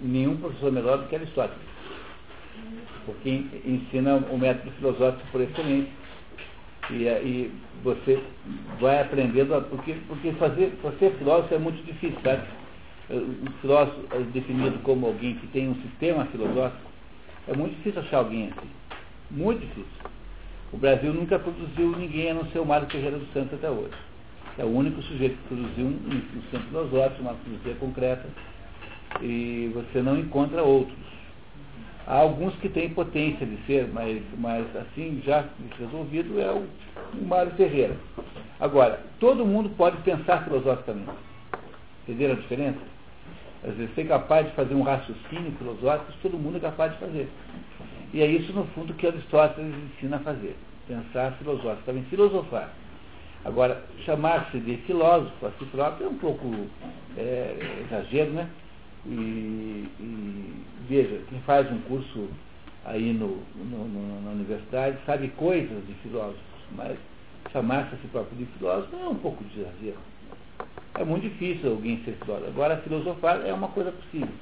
nenhum professor melhor do que Aristóteles, porque ensina o método filosófico por excelência. E, e você vai aprendendo, porque, porque fazer, ser filósofo é muito difícil, sabe? Um filósofo é definido como alguém que tem um sistema filosófico, é muito difícil achar alguém assim. Muito difícil. O Brasil nunca produziu ninguém a não ser o Mário Ferreira dos Santos até hoje. É o único sujeito que produziu um, um sistema filosófico, uma filosofia concreta, e você não encontra outros. Há alguns que têm potência de ser, mas, mas assim, já resolvido é o, o Mário Ferreira. Agora, todo mundo pode pensar filosoficamente. Entenderam a diferença? Às vezes, ser capaz de fazer um raciocínio filosófico, todo mundo é capaz de fazer. E é isso, no fundo, que Aristóteles ensina a fazer. Pensar filosoficamente, filosofar. Agora, chamar-se de filósofo, assim próprio, é um pouco é, exagero, né? E, e, veja, quem faz um curso aí no, no, no, na universidade sabe coisas de filósofos, mas chamar-se a si próprio de filósofo é um pouco de exagero. É muito difícil alguém ser filósofo. Agora, filosofar é uma coisa possível.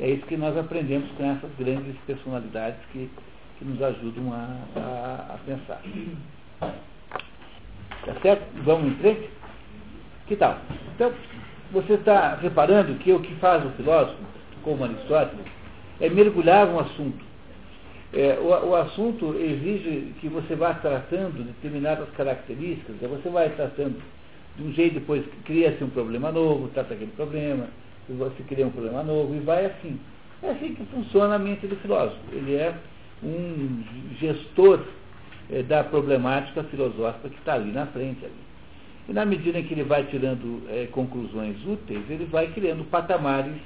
É isso que nós aprendemos com essas grandes personalidades que, que nos ajudam a, a, a pensar. Tá certo? Vamos em frente? Que tal? Então, você está reparando que o que faz o filósofo, como Aristóteles, é mergulhar um assunto. É, o, o, assunto exige que você vá tratando determinadas características, você vai tratando de um jeito, depois cria-se um problema novo, trata aquele problema, você cria um problema novo, e vai assim. É assim que funciona a mente do filósofo. Ele é um gestor é, da problemática filosófica que está ali na frente. Ali. E na medida em que ele vai tirando é, conclusões úteis, ele vai criando patamares,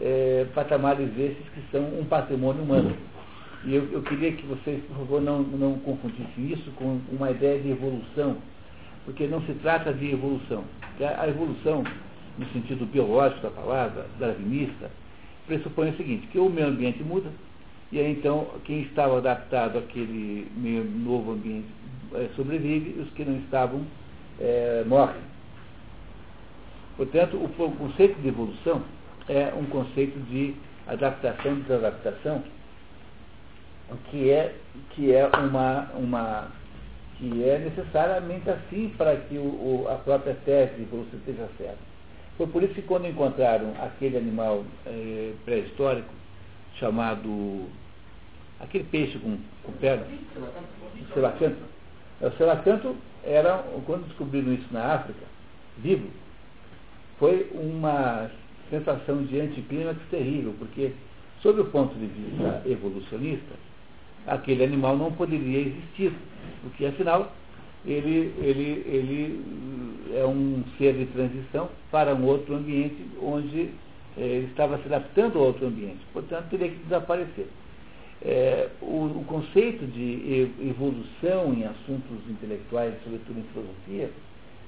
é, patamares esses que são um patrimônio humano. E eu, eu, queria que vocês, por favor, não, não confundissem isso com uma ideia de evolução, porque não se trata de evolução. A evolução, no sentido biológico da palavra, darwinista, pressupõe o seguinte, que o meio ambiente muda, e aí então quem estava adaptado àquele meio novo ambiente é, sobrevive, os que não estavam é, morrem. Portanto, o, o, conceito de evolução é um conceito de adaptação e desadaptação, que é, que é uma, uma que é necessariamente assim para que o, o, a própria tese de evolução esteja certa. Foi por isso que quando encontraram aquele animal é, pré-histórico, chamado aquele peixe com, com pernas, o selacanto. O selacanto era, quando descobriram isso na África, vivo, foi uma sensação de anticlímax terrível, porque, sob o ponto de vista evolucionista, aquele animal não poderia existir, porque afinal ele, ele, ele é um ser de transição para um outro ambiente onde é, ele estava se adaptando a outro ambiente, portanto teria que desaparecer. É, o, o, conceito de evolução em assuntos intelectuais, sobretudo em filosofia,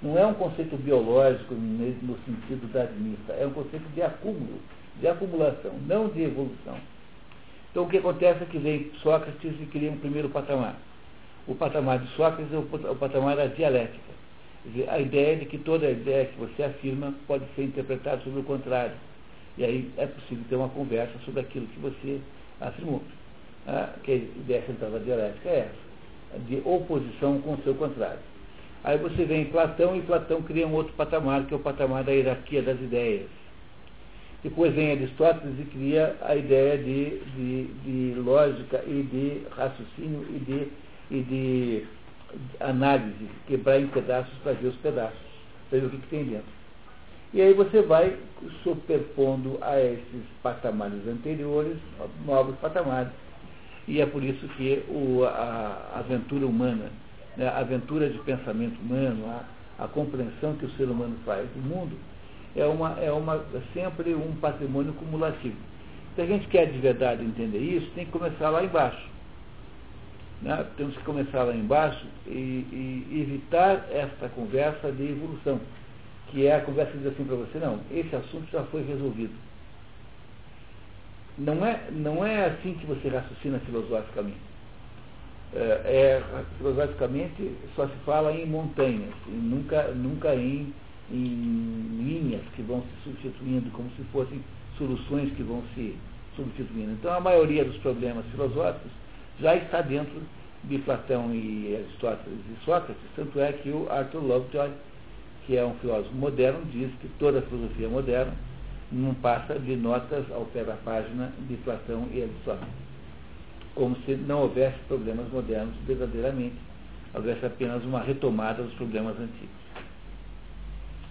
não é um conceito biológico no sentido da darwinista, é um conceito de acúmulo, de acumulação, não de evolução. Então o que acontece é que vem Sócrates e cria um primeiro patamar. O patamar de Sócrates é o, patamar da dialética. A ideia de que toda ideia que você afirma pode ser interpretada sobre o contrário. E aí é possível ter uma conversa sobre aquilo que você afirmou. Ah, que a ideia central da dialética é essa, de oposição com o seu contrário. Aí você vem em Platão e Platão cria um outro patamar, que é o patamar da hierarquia das ideias. Depois vem Aristóteles e cria a ideia de, de, de lógica e de raciocínio e de, e de análise, quebrar em pedaços para ver os pedaços, para ver o que, que tem dentro. E aí você vai superpondo a esses patamares anteriores novos patamares. E é por isso que o, a, aventura humana, né, a aventura de pensamento humano, a, a, compreensão que o ser humano faz do mundo, é, uma, é, uma, é sempre um patrimônio cumulativo. Se a gente quer de verdade entender isso, tem que começar lá embaixo. Né? Temos que começar lá embaixo e, e evitar esta conversa de evolução que é a conversa que diz assim para você, não, esse assunto já foi resolvido. Não é, não é assim que você raciocina filosoficamente. É, é, filosoficamente só se fala em montanhas, e nunca, nunca em, em linhas que vão se substituindo como se fossem soluções que vão se substituindo. Então, a maioria dos problemas filosóficos já está dentro de Platão e Aristóteles e Sócrates, tanto é que o Arthur Lovejoy, que é um filósofo moderno, diz que toda a filosofia moderna não passa de notas ao pé da página de Platão e Aristóteles. Como se não houvesse problemas modernos verdadeiramente, houvesse apenas uma retomada dos problemas antigos.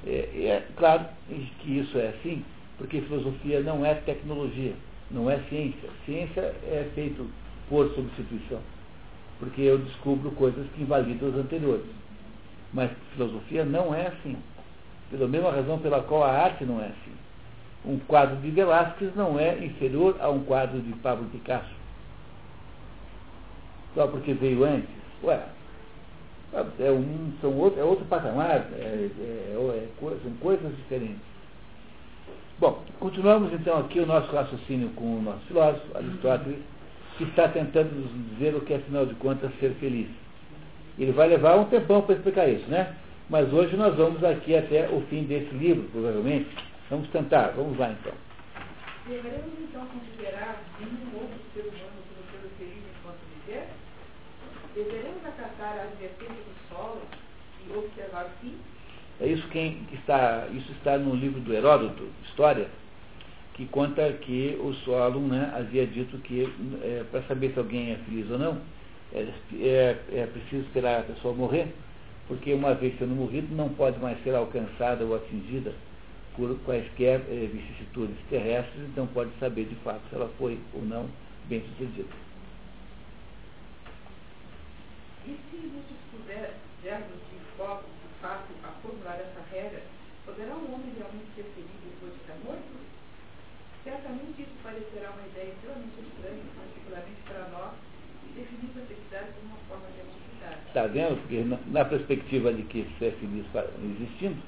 É, é claro que isso é assim, porque filosofia não é tecnologia, não é ciência. Ciência é feito por substituição, porque eu descubro coisas que invalidam as anteriores. Mas filosofia não é assim. Pela mesma razão pela qual a arte não é assim. Um quadro de Velázquez não é inferior a um quadro de Pablo Picasso. Só porque veio antes. Ué, é, um, são outro, é outro patamar, é, é, é, são coisas diferentes. Bom, continuamos então aqui o nosso raciocínio com o nosso filósofo, Aristóteles, que está tentando nos dizer o que é, afinal de contas, ser feliz. Ele vai levar um tempão para explicar isso, né? Mas hoje nós vamos aqui até o fim desse livro, provavelmente. Vamos tentar, vamos lá então. Deveremos então considerar um outro ser humano como ser feliz enquanto viver? Deveremos acatar a advertência do solo e observar o fim? É isso que está, isso está no livro do Heródoto, História, que conta que o Solon né, havia dito que é, para saber se alguém é feliz ou não, é, é, é, preciso esperar a pessoa morrer, porque uma vez sendo morrido não pode mais ser alcançada ou atingida por quaisquer é, vicissitudes terrestres, então pode saber de fato se ela foi ou não bem sucedida. E se nos pudermos de foco, de fato, a formular essa regra, poderá um homem realmente ser feliz depois de estar morto? Certamente isso parecerá uma ideia extremamente estranha, particularmente para nós, que definimos a felicidade como uma forma de atividade. Está vendo? Porque na, perspectiva de que ser feliz existindo,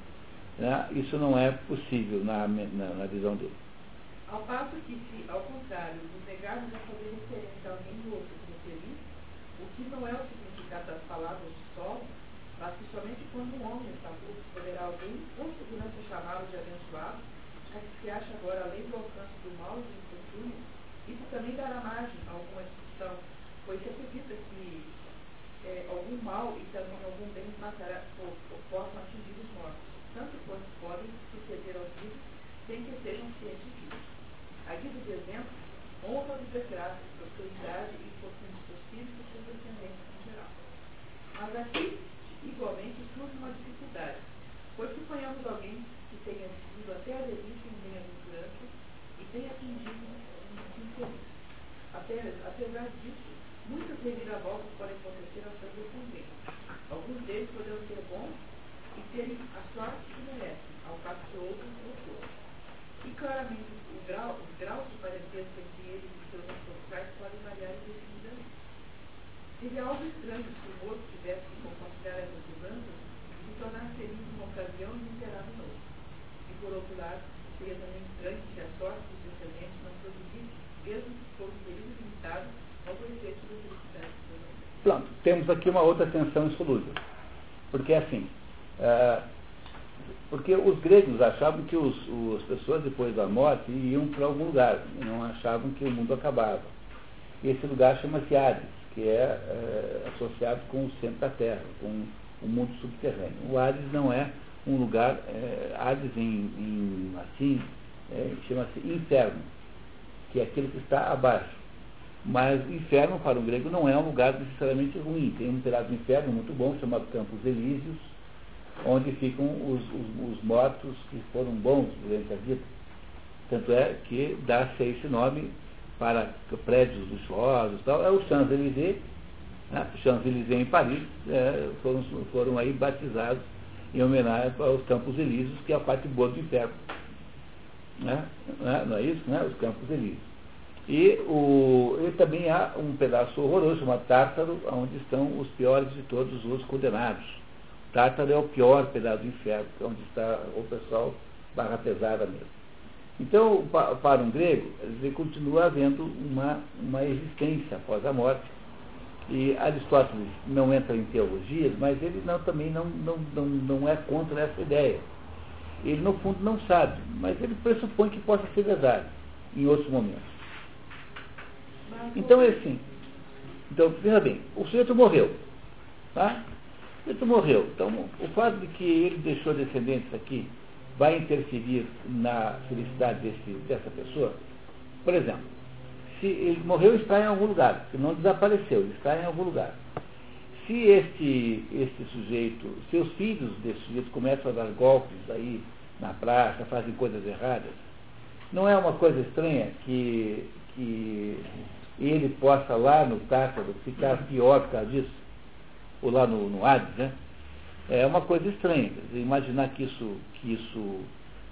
né, isso não é possível na, na, na visão dele. Ao passo que, se, ao contrário, nos negarmos a fazer referência a alguém do outro como feliz, o que não é o significado das palavras de sol, mas que somente quando um homem está morto poderá alguém, com segurança, chamá-lo de abençoado, já que se acha agora além do alcance do mal e do infortúnio, isso também dará margem a alguma discussão, pois se acredita que é, algum mal e também algum bem matará, ou, ou possam atingir os mortos, tanto quanto podem suceder aos vivos, sem que sejam cientes disso. A guisa de exemplo, honra os desgraças, prosperidade e infortúnios possíveis e seus descendentes em geral. Mas aqui, igualmente, surge uma dificuldade, pois suponhamos alguém que tenha sido até a delícia em bem-aventurança e tenha atingido um fim feliz. Apesar disso, muitas reviravoltas podem acontecer aos seus descendentes. Alguns deles poderão ser bons e terem a sorte que merecem, ao passo que outros não foram. E claramente o grau, os graus de parentesco entre eles e seus ancestrais podem variar indefinidamente. Seria algo estranho se o morto tivesse que compartilhar essas mudanças e se tornar feliz numa ocasião e enterrar de novo. E por outro lado, seria também estranho se a sorte dos descendentes não produzisse, mesmo que um período limitado, algum efeito da felicidade Pronto, temos aqui uma outra tensão insolúvel. Porque assim, uh, porque os gregos achavam que os, as pessoas depois da morte iam para algum lugar, não achavam que o mundo acabava. E esse lugar chama-se Hades, que é, é associado com o centro da Terra, com o mundo subterrâneo. O Hades não é um lugar, é, Hades em, em assim, é, chama-se inferno, que é aquilo que está abaixo. Mas inferno para o grego não é um lugar necessariamente ruim. Tem um pedaço inferno muito bom chamado Campos Elíseos, onde ficam os, os, os mortos que foram bons durante a vida. Tanto é que dá-se esse nome para prédios luxuosos tal, é o Champs-Élysées, né? Champs-Élysées em Paris, é, foram, foram aí batizados em homenagem aos Campos Elíseos, que é a parte boa do inferno. Né? Não é isso? Né? Os Campos Elíseos. E, o, e também há um pedaço horroroso, chamado Tártaro, onde estão os piores de todos os condenados. Tártaro é o pior pedaço do inferno, é onde está o pessoal barra pesada mesmo. Então, para um grego, continua havendo uma, uma existência após a morte. E Aristóteles não entra em teologias, mas ele não, também não, não, não, não é contra essa ideia. Ele, no fundo, não sabe, mas ele pressupõe que possa ser verdade em outros momentos. Então é assim. Então, veja bem, o sujeito morreu. Tá? Sujeito morreu. Então, o fato de que ele deixou descendentes aqui vai interferir na felicidade desse, dessa pessoa? Por exemplo, se ele morreu, está em algum lugar. Se não desapareceu, ele está em algum lugar. Se este, este sujeito, seus filhos desse sujeito começam a dar golpes aí na praça, fazem coisas erradas, não é uma coisa estranha que, que ele possa lá no Tártaro ficar pior por causa disso? Ou lá no, no Hades, né? É uma coisa estranha. Imaginar que isso, que isso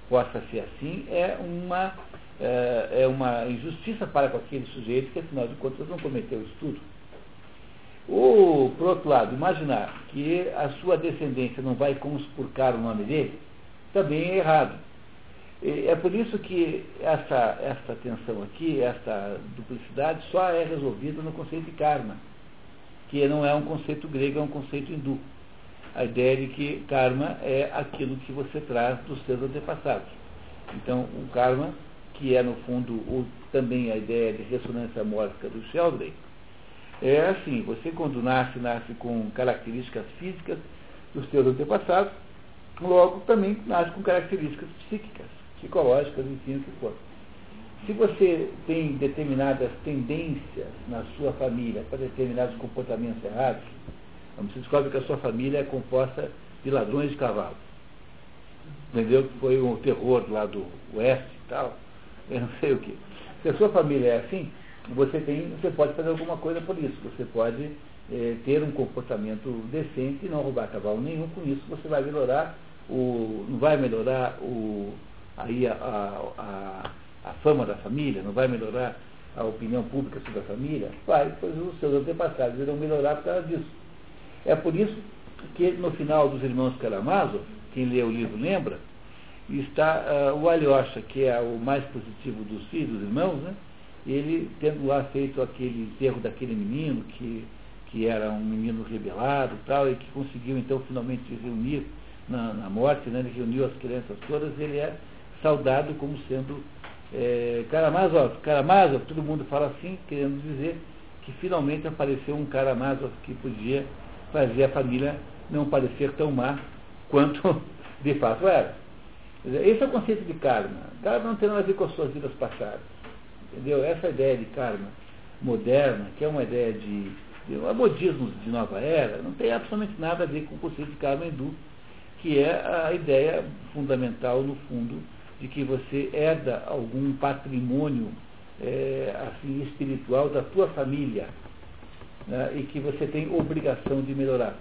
possa ser assim é uma, é, é uma injustiça para com aquele sujeito que, afinal de contas, não cometeu isso tudo. Ou, por outro lado, imaginar que a sua descendência não vai conspurcar o nome dele, também é errado. É por isso que essa, essa tensão aqui, essa duplicidade, só é resolvida no conceito de karma, que não é um conceito grego, é um conceito hindu. A ideia de que karma é aquilo que você traz dos seus antepassados. Então, o karma, que é no fundo o, também a ideia de ressonância mórfica do Sheldrake, é assim, você quando nasce, nasce com características físicas dos seus antepassados, logo também nasce com características psíquicas, psicológicas, enfim, o que for. Se você tem determinadas tendências na sua família para determinados comportamentos errados, você descobre que a sua família é composta de ladrões de cavalo. Entendeu? Que foi um terror lá do oeste e tal. Eu não sei o que. Se a sua família é assim, você, tem, você pode fazer alguma coisa por isso. Você pode é, ter um comportamento decente e não roubar cavalo nenhum. Com isso você vai melhorar o. não vai melhorar o, aí a, a, a, fama da família, não vai melhorar a opinião pública sobre a família, vai, pois os seus antepassados irão melhorar por causa disso. É por isso que no final dos Irmãos Karamazov, quem lê o livro lembra, está uh, o Alyosha, que é o mais positivo dos filhos, dos irmãos, né? ele tendo lá feito aquele enterro daquele menino, que, que era um menino rebelado e tal, e que conseguiu então finalmente se reunir na, na morte, né? ele reuniu as crianças todas, ele é saudado como sendo é, Karamazov, Karamazov, todo mundo fala assim, querendo dizer que finalmente apareceu um Karamazov que podia fazer a família não parecer tão má quanto de fato era. Esse é o conceito de karma. Karma não tem nada a ver com as suas vidas passadas. Entendeu? Essa ideia de karma moderna, que é uma ideia de, de modismos de nova era, não tem absolutamente nada a ver com o conceito de karma hindu, que é a ideia fundamental, no fundo, de que você herda algum patrimônio é, assim, espiritual da tua família né, e que você tem obrigação de melhorar.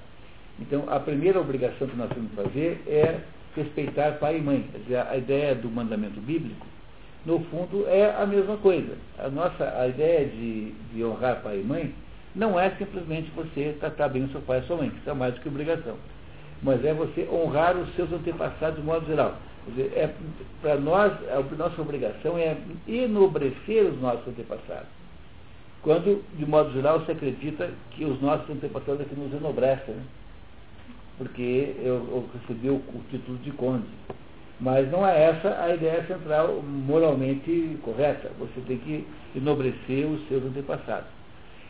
Então, a primeira obrigação que nós temos que fazer é respeitar pai e mãe. Quer dizer, a ideia do mandamento bíblico no fundo, é a mesma coisa. A nossa a ideia de, de honrar pai e mãe não é simplesmente você tratar bem o seu pai e sua mãe, isso é mais do que obrigação. Mas é você honrar os seus antepassados de modo geral. É, para nós, a nossa obrigação é enobrecer os nossos antepassados. Quando, de modo geral, se acredita que os nossos antepassados é que nos enobrecem, né? porque eu, eu recebi o, o título de conde. Mas não é essa a ideia central moralmente correta. Você tem que enobrecer os seus antepassados.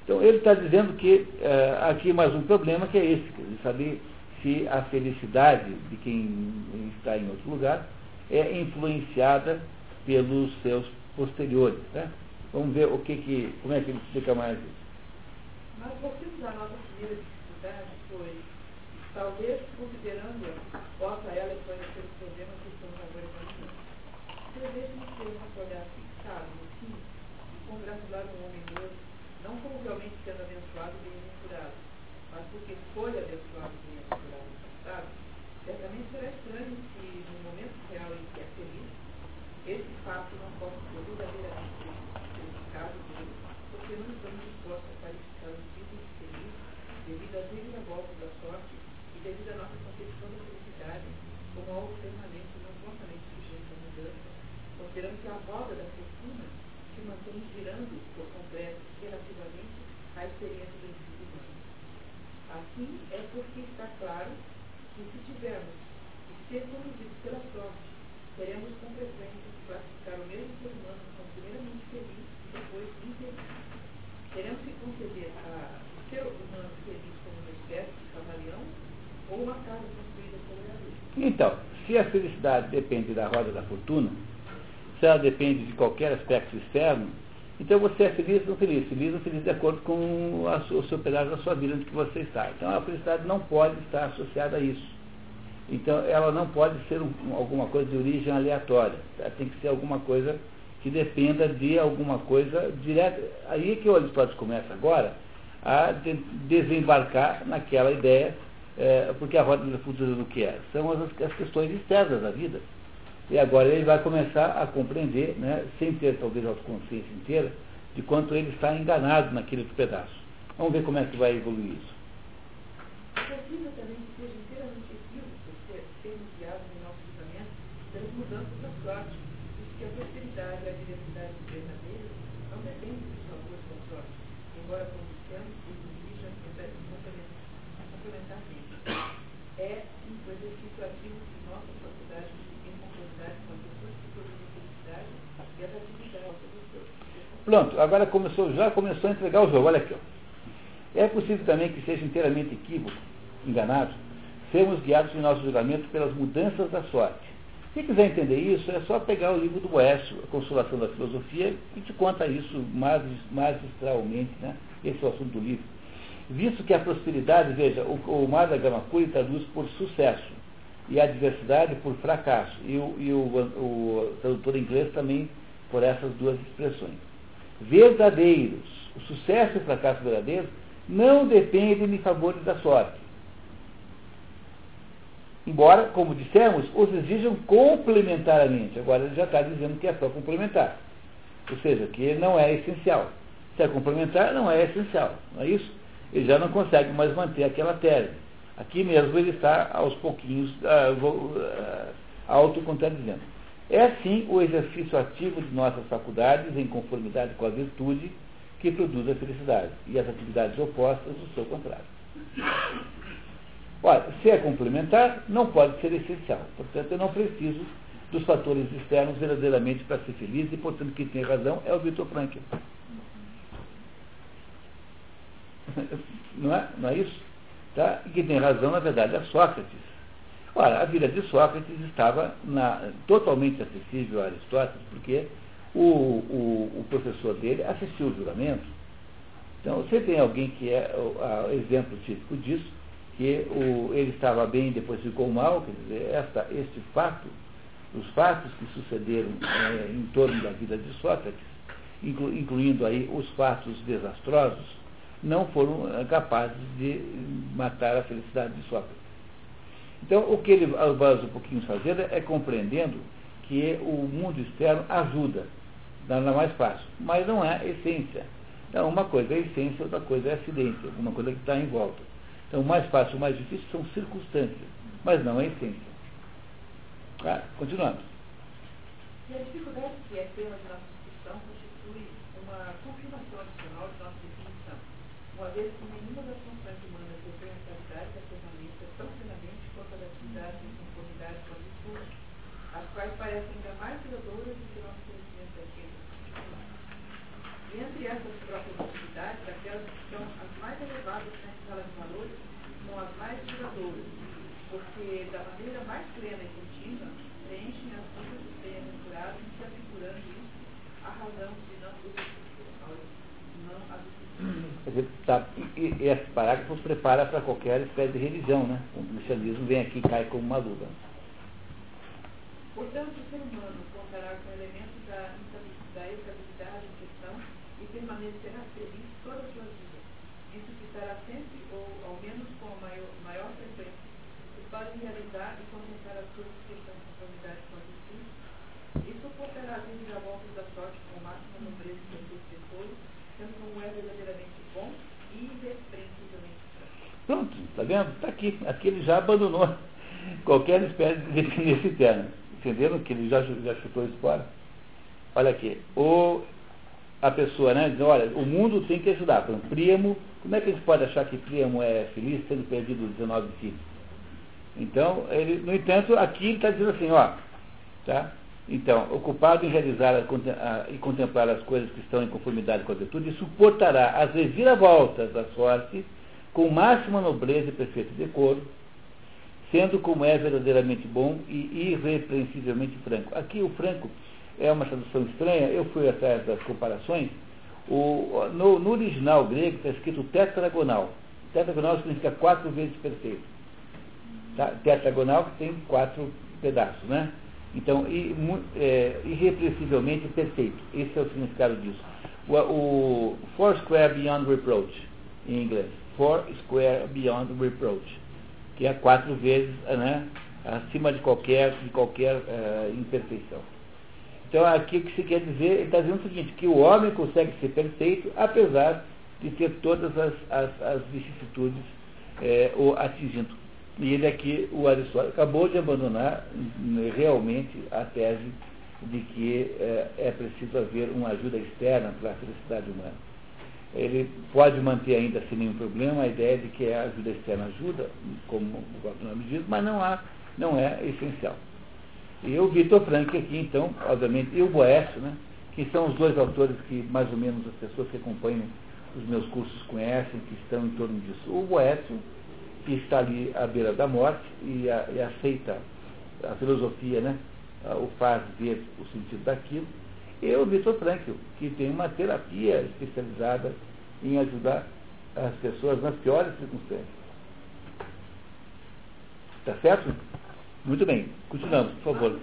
Então ele está dizendo que é, aqui mais um problema que é esse, de saber se a felicidade de quem está em outro lugar é influenciada pelos seus posteriores. Né? Vamos ver o que, que como é que ele explica mais isso. Mas o motivo da nossa primeira dificuldade foi, talvez considerando possa ela conhecer os problemas Devemos ter um olhar fixado no fim e congratular um homem novo, não como realmente sendo abençoado e bem-aventurado, mas porque foi abençoado e bem-aventurado no passado, certamente será estranho se, no momento real em que é feliz, esse fato não possa ser verdadeiramente significado dele, porque não estamos dispostos a qualificar o tipo de feliz devido às reviravoltas da sorte e devido à nossa concepção da felicidade como algo permanente considerando que a roda da fortuna se mantém girando por completo relativamente à experiência do indivíduo humano. Claro que ser conduzidos pela sorte teremos com frequência que classificar o mesmo ser humano como primeiramente feliz e depois infeliz. Teremos que conceder a, ser humano feliz como uma espécie de camaleão ou uma casa construída sobre a luz. Então, se a felicidade depende da roda da fortuna, se ela depende de qualquer aspecto externo, então você é feliz ou feliz, feliz ou feliz de acordo com a, o seu pedaço da sua vida onde que você está. Então a felicidade não pode estar associada a isso. Então ela não pode ser um, alguma coisa de origem aleatória. Ela tem que ser alguma coisa que dependa de alguma coisa direta. Aí que o Aristóteles começa agora a de, desembarcar naquela ideia, é, porque a roda da futura do que é? São as, as questões externas da vida. E agora ele vai começar a compreender, né, sem ter talvez a autoconsciência inteira, de quanto ele está enganado naquele pedaço. Vamos ver como é que vai evoluir isso equívoco sermos guiados em nosso julgamento pelas mudanças da sorte, que a prosperidade e a diversidade não dependem dos favores da sorte, embora, os indígenas complementarmente. É exercício ativo de nossa sociedade Pronto, agora começou, já começou a entregar o jogo. Olha aqui. Ó. É possível também que seja inteiramente equívoco, enganado, sermos guiados em nosso julgamento pelas mudanças da sorte. Se quiser entender isso, é só pegar o livro do Boécio, A Consolação da Filosofia, que te conta isso magistralmente, né? Esse é o assunto do livro. Visto que a prosperidade, veja, o, o Mar da Gamacuri traduz por sucesso e a adversidade por fracasso. E o, e o, o tradutor inglês também por essas duas expressões. Verdadeiros. O sucesso e o fracasso verdadeiros não dependem de favores da sorte. Embora, como dissemos, os exijam complementariamente. Agora ele já está dizendo que é só complementar. Ou seja, que não é essencial. Se é complementar, não é essencial. Não é isso? Ele já não consegue mais manter aquela tese. Aqui mesmo ele está aos pouquinhos uh, uh, autocontradizendo. É assim o exercício ativo de nossas faculdades em conformidade com a virtude que produz a felicidade e as atividades opostas do seu contrário. Ora, se é complementar, não pode ser essencial. Portanto, eu não preciso dos fatores externos verdadeiramente para ser feliz e, portanto, quem tem razão é o Victor Frankl. Não é, não é isso? Tá? E quem tem razão, na verdade, é Sócrates. Ora, a vida de Sócrates estava na, totalmente acessível a Aristóteles, porque o, o, o, professor dele assistiu o juramento. Então, você tem alguém que é o exemplo típico disso, que o, ele estava bem e depois ficou mal, quer dizer, esta, este fato, os fatos que sucederam é, em torno da vida de Sócrates, inclu, incluindo aí os fatos desastrosos, não foram eh, capazes de matar a felicidade de Sócrates. Então, o que ele vai um pouquinho fazendo é compreendendo que o mundo externo ajuda, dá mais fácil, mas não é essência. Então, uma coisa é essência, outra coisa é acidente, uma coisa que está em volta. Então, o mais fácil e o mais difícil são circunstâncias, mas não é essência. Tá? Continuando. E a dificuldade que é de nossa discussão constitui uma confirmação adicional de nossa definição uma vez que nenhuma das funções humanas detém a qualidade da ferramenta tão plenamente quanto as atividades em conformidade com a virtude, as quais parecem ainda mais duradouras do que nosso conhecimento daquilo. E entre essas próprias atividades, aquelas que são as mais elevadas na escala de valores são as mais duradouras, porque da maneira mais plena e contínua preenchem as vidas dos bem-aventurados, se afigurando isso a razão de não, não as tá, e, e esse parágrafo nos prepara para qualquer espécie de religião, né? O cristianismo vem aqui e cai como uma luva. Portanto, o ser humano contará com elementos da, da estabilidade em questão e permanecerá feliz toda a sua vida. Isso que estará sempre, ou ao menos com a maior, maior frequência, que realizar e completar as coisas que estão em conformidade com a justiça e suportará as reviravoltas da sorte com máxima nobreza e seus sendo como é verdadeiramente bom e irrepreensivelmente Pronto, está vendo? Está aqui. Aqui ele já abandonou qualquer espécie de definir termo. Entenderam que ele já, já chutou isso fora? Olha aqui. O, a pessoa né, diz, olha, o mundo tem que ajudar. Por exemplo, Príamo, como é que a gente pode achar que Príamo é feliz tendo perdido 19 filhos? Então, ele, no entanto, aqui ele está dizendo assim, ó, Tá? Então, ocupado em realizar a, e contemplar as coisas que estão em conformidade com a virtude, suportará as reviravoltas da sorte com máxima nobreza e perfeito decoro, sendo como é verdadeiramente bom e irrepreensivelmente franco. Aqui o franco é uma tradução estranha, eu fui atrás das comparações. O, no, no, original grego está escrito tetragonal. Tetragonal significa quatro vezes perfeito. Tá? Tetragonal que tem quatro pedaços, né? Então, é, irrepreensivelmente perfeito. Esse é o significado disso. O, o four square beyond reproach, em inglês. Four square beyond reproach. Que é quatro vezes né, acima de qualquer, de qualquer uh, imperfeição. Então, aqui o que se quer dizer, ele está dizendo o seguinte, que o homem consegue ser perfeito, apesar de ter todas as, as, as vicissitudes é, o atingindo. E ele aqui, o Aristóteles, acabou de abandonar né, realmente a tese de que é, é preciso haver uma ajuda externa para a felicidade humana. Ele pode manter ainda sem nenhum problema a ideia de que a ajuda externa ajuda, como o próprio nome diz, mas não, há, não é essencial. E o Vitor Frank aqui, então, obviamente, e o Boécio, né, que são os dois autores que mais ou menos as pessoas que acompanham os meus cursos conhecem, que estão em torno disso. O Boécio que está ali à beira da morte e, a, e aceita a filosofia, né? o faz ver o sentido daquilo. E o Vitor Frankl, que tem uma terapia especializada em ajudar as pessoas nas piores circunstâncias. Está certo? Muito bem. Continuamos, por favor.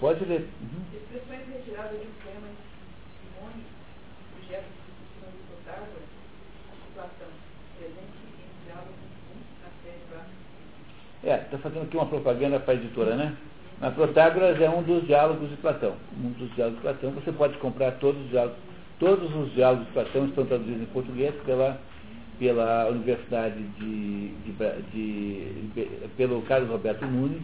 Pode ler. Uhum. Expressões retiradas de um É, está fazendo aqui uma propaganda para a editora, né? A Protágoras é um dos diálogos de Platão. Um dos diálogos de Platão. Você pode comprar todos os diálogos. Todos os diálogos de Platão estão traduzidos em português pela, pela Universidade de, de, de, de pelo Carlos Roberto Nunes,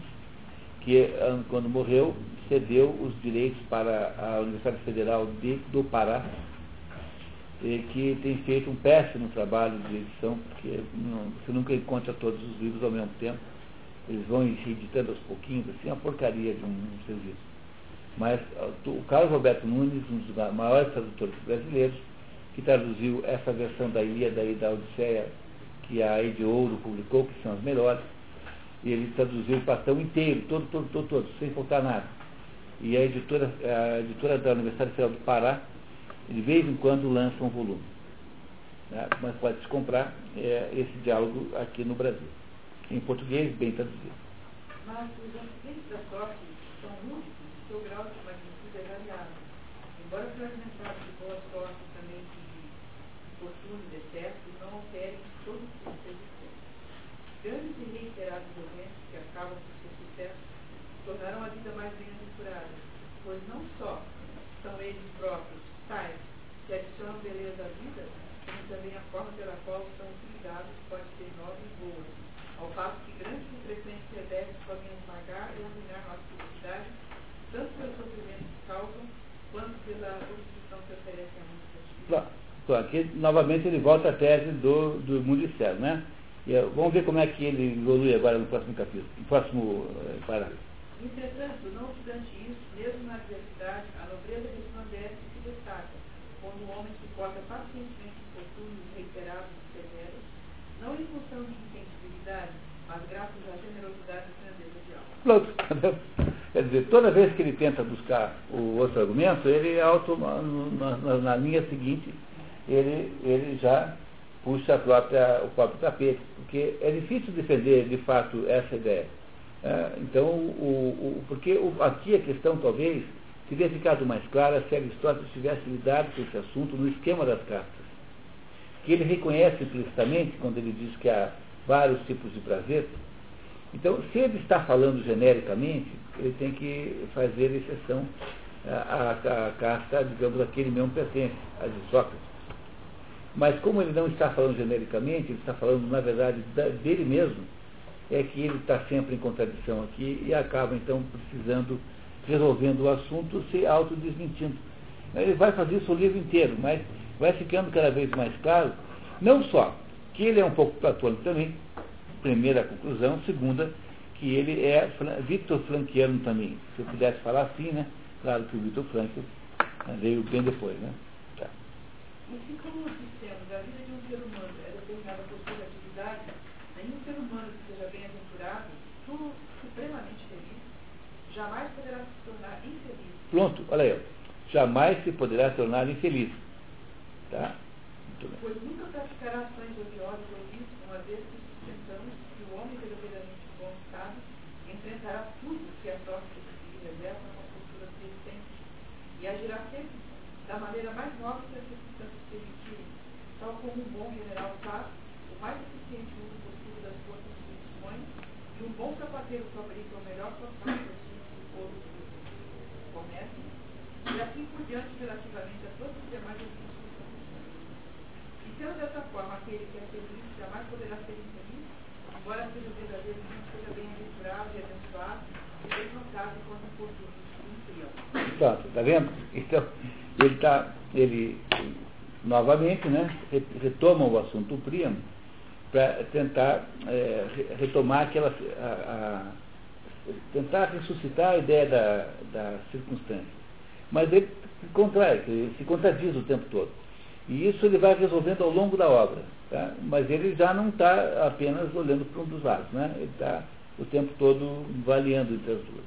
que quando morreu cedeu os direitos para a Universidade Federal de, do Pará que tem feito um péssimo trabalho de edição, porque não, você nunca encontra todos os livros ao mesmo tempo. Eles vão editando aos pouquinhos, assim, é uma porcaria de um, um serviço. Mas o Carlos Roberto Nunes, um dos maiores tradutores brasileiros, que traduziu essa versão da Ilíada e da Odisseia, que a Ede Ouro publicou, que são as melhores, e ele traduziu o Platão inteiro, todo, todo, todo, todo, sem faltar nada. E a editora, a editora da Universidade Federal do Pará de vez em quando lança um volume. Né? Mas pode-se comprar é, esse diálogo aqui no Brasil. Em português, bem traduzido. Mas os acidentes da sorte são e seu grau de magnitude é variável. Embora fragmentados de boa sorte também de fortuna e deserto, não alterem todo o seu existência. Grandes e reiterados eventos que acabam por seu sucesso tornarão a vida mais bem-aventurada, pois não só são eles próprios tais que adicionam beleza à vida, como também a forma pela qual são utilizados pode ser nova e boa, ao passo que grandes e frequentes reveses podem esmagar e arruinar nossa felicidade, tanto pelo sofrimento que causam, quanto pela obstrução que oferecem a Claro, aqui novamente ele volta à tese do, do mundo externo, né? E, vamos ver como é que ele evolui agora no próximo capítulo, no próximo eh, parágrafo. Entretanto, não obstante isso, mesmo na adversidade, a nobreza resplandece destaca, quando o homem suporta pacientemente os fortunos reiterados e severos, não em função de insensibilidade, mas graças à generosidade e grandeza de alma. Pronto. Quer dizer, toda vez que ele tenta buscar o outro argumento, ele auto, na, na, na linha seguinte, ele, ele já puxa própria, o próprio tapete, porque é difícil defender de fato essa ideia. É, então, o, o, porque o, aqui a questão talvez Teria ficado mais clara se Aristóteles tivesse lidado com esse assunto no esquema das cartas, que ele reconhece implicitamente quando ele diz que há vários tipos de prazer. Então, se ele está falando genericamente, ele tem que fazer exceção à, à, casta, digamos, a que ele mesmo pertence, a de Sócrates. Mas como ele não está falando genericamente, ele está falando, na verdade, dele mesmo, é que ele está sempre em contradição aqui e acaba, então, precisando resolvendo o assunto, se autodesmentindo. Ele vai fazer isso o livro inteiro, mas vai ficando cada vez mais claro, não só que ele é um pouco platônico também, primeira conclusão. Segunda, que ele é Victor Frankiano também. Se eu pudesse falar assim, né? Claro que o Victor Frankl né, veio bem depois, né? Tá. Assim como nós dissemos, a vida de um ser humano é determinada por sua atividade, nenhum ser humano que seja bem-aventurado, supremamente feliz, jamais poderá se tornar infeliz. Pronto, olha aí. Jamais se poderá tornar infeliz. Tá? Pois nunca praticará ações odiosas ou vícios, uma vez que sustentamos que o homem verdadeiramente bom estado enfrentará tudo que a sorte lhe reserva com postura resistente e agirá sempre da maneira mais nobre que as circunstâncias permitirem, como um bom general faz, o mais eficiente uso possível das forças que dispõe, e um bom sapateiro fabrica o melhor calçado possível do couro do comércio, e assim por diante relativamente a todos os demais ofícios E sendo dessa forma aquele que é feliz jamais poderá ser infeliz, embora seja verdadeiramente seja bem-aventurado e abençoado, e bem notado quando oportuno Pronto, está vendo? Então, ele está, ele novamente, né, retoma o assunto príamo para tentar é, retomar aquela, a, a, tentar ressuscitar a ideia da, da circunstância. Mas ele se contrai, se contradiz o tempo todo. E isso ele vai resolvendo ao longo da obra. Tá? Mas ele já não está apenas olhando para um dos lados, né? ele está o tempo todo variando entre as duas.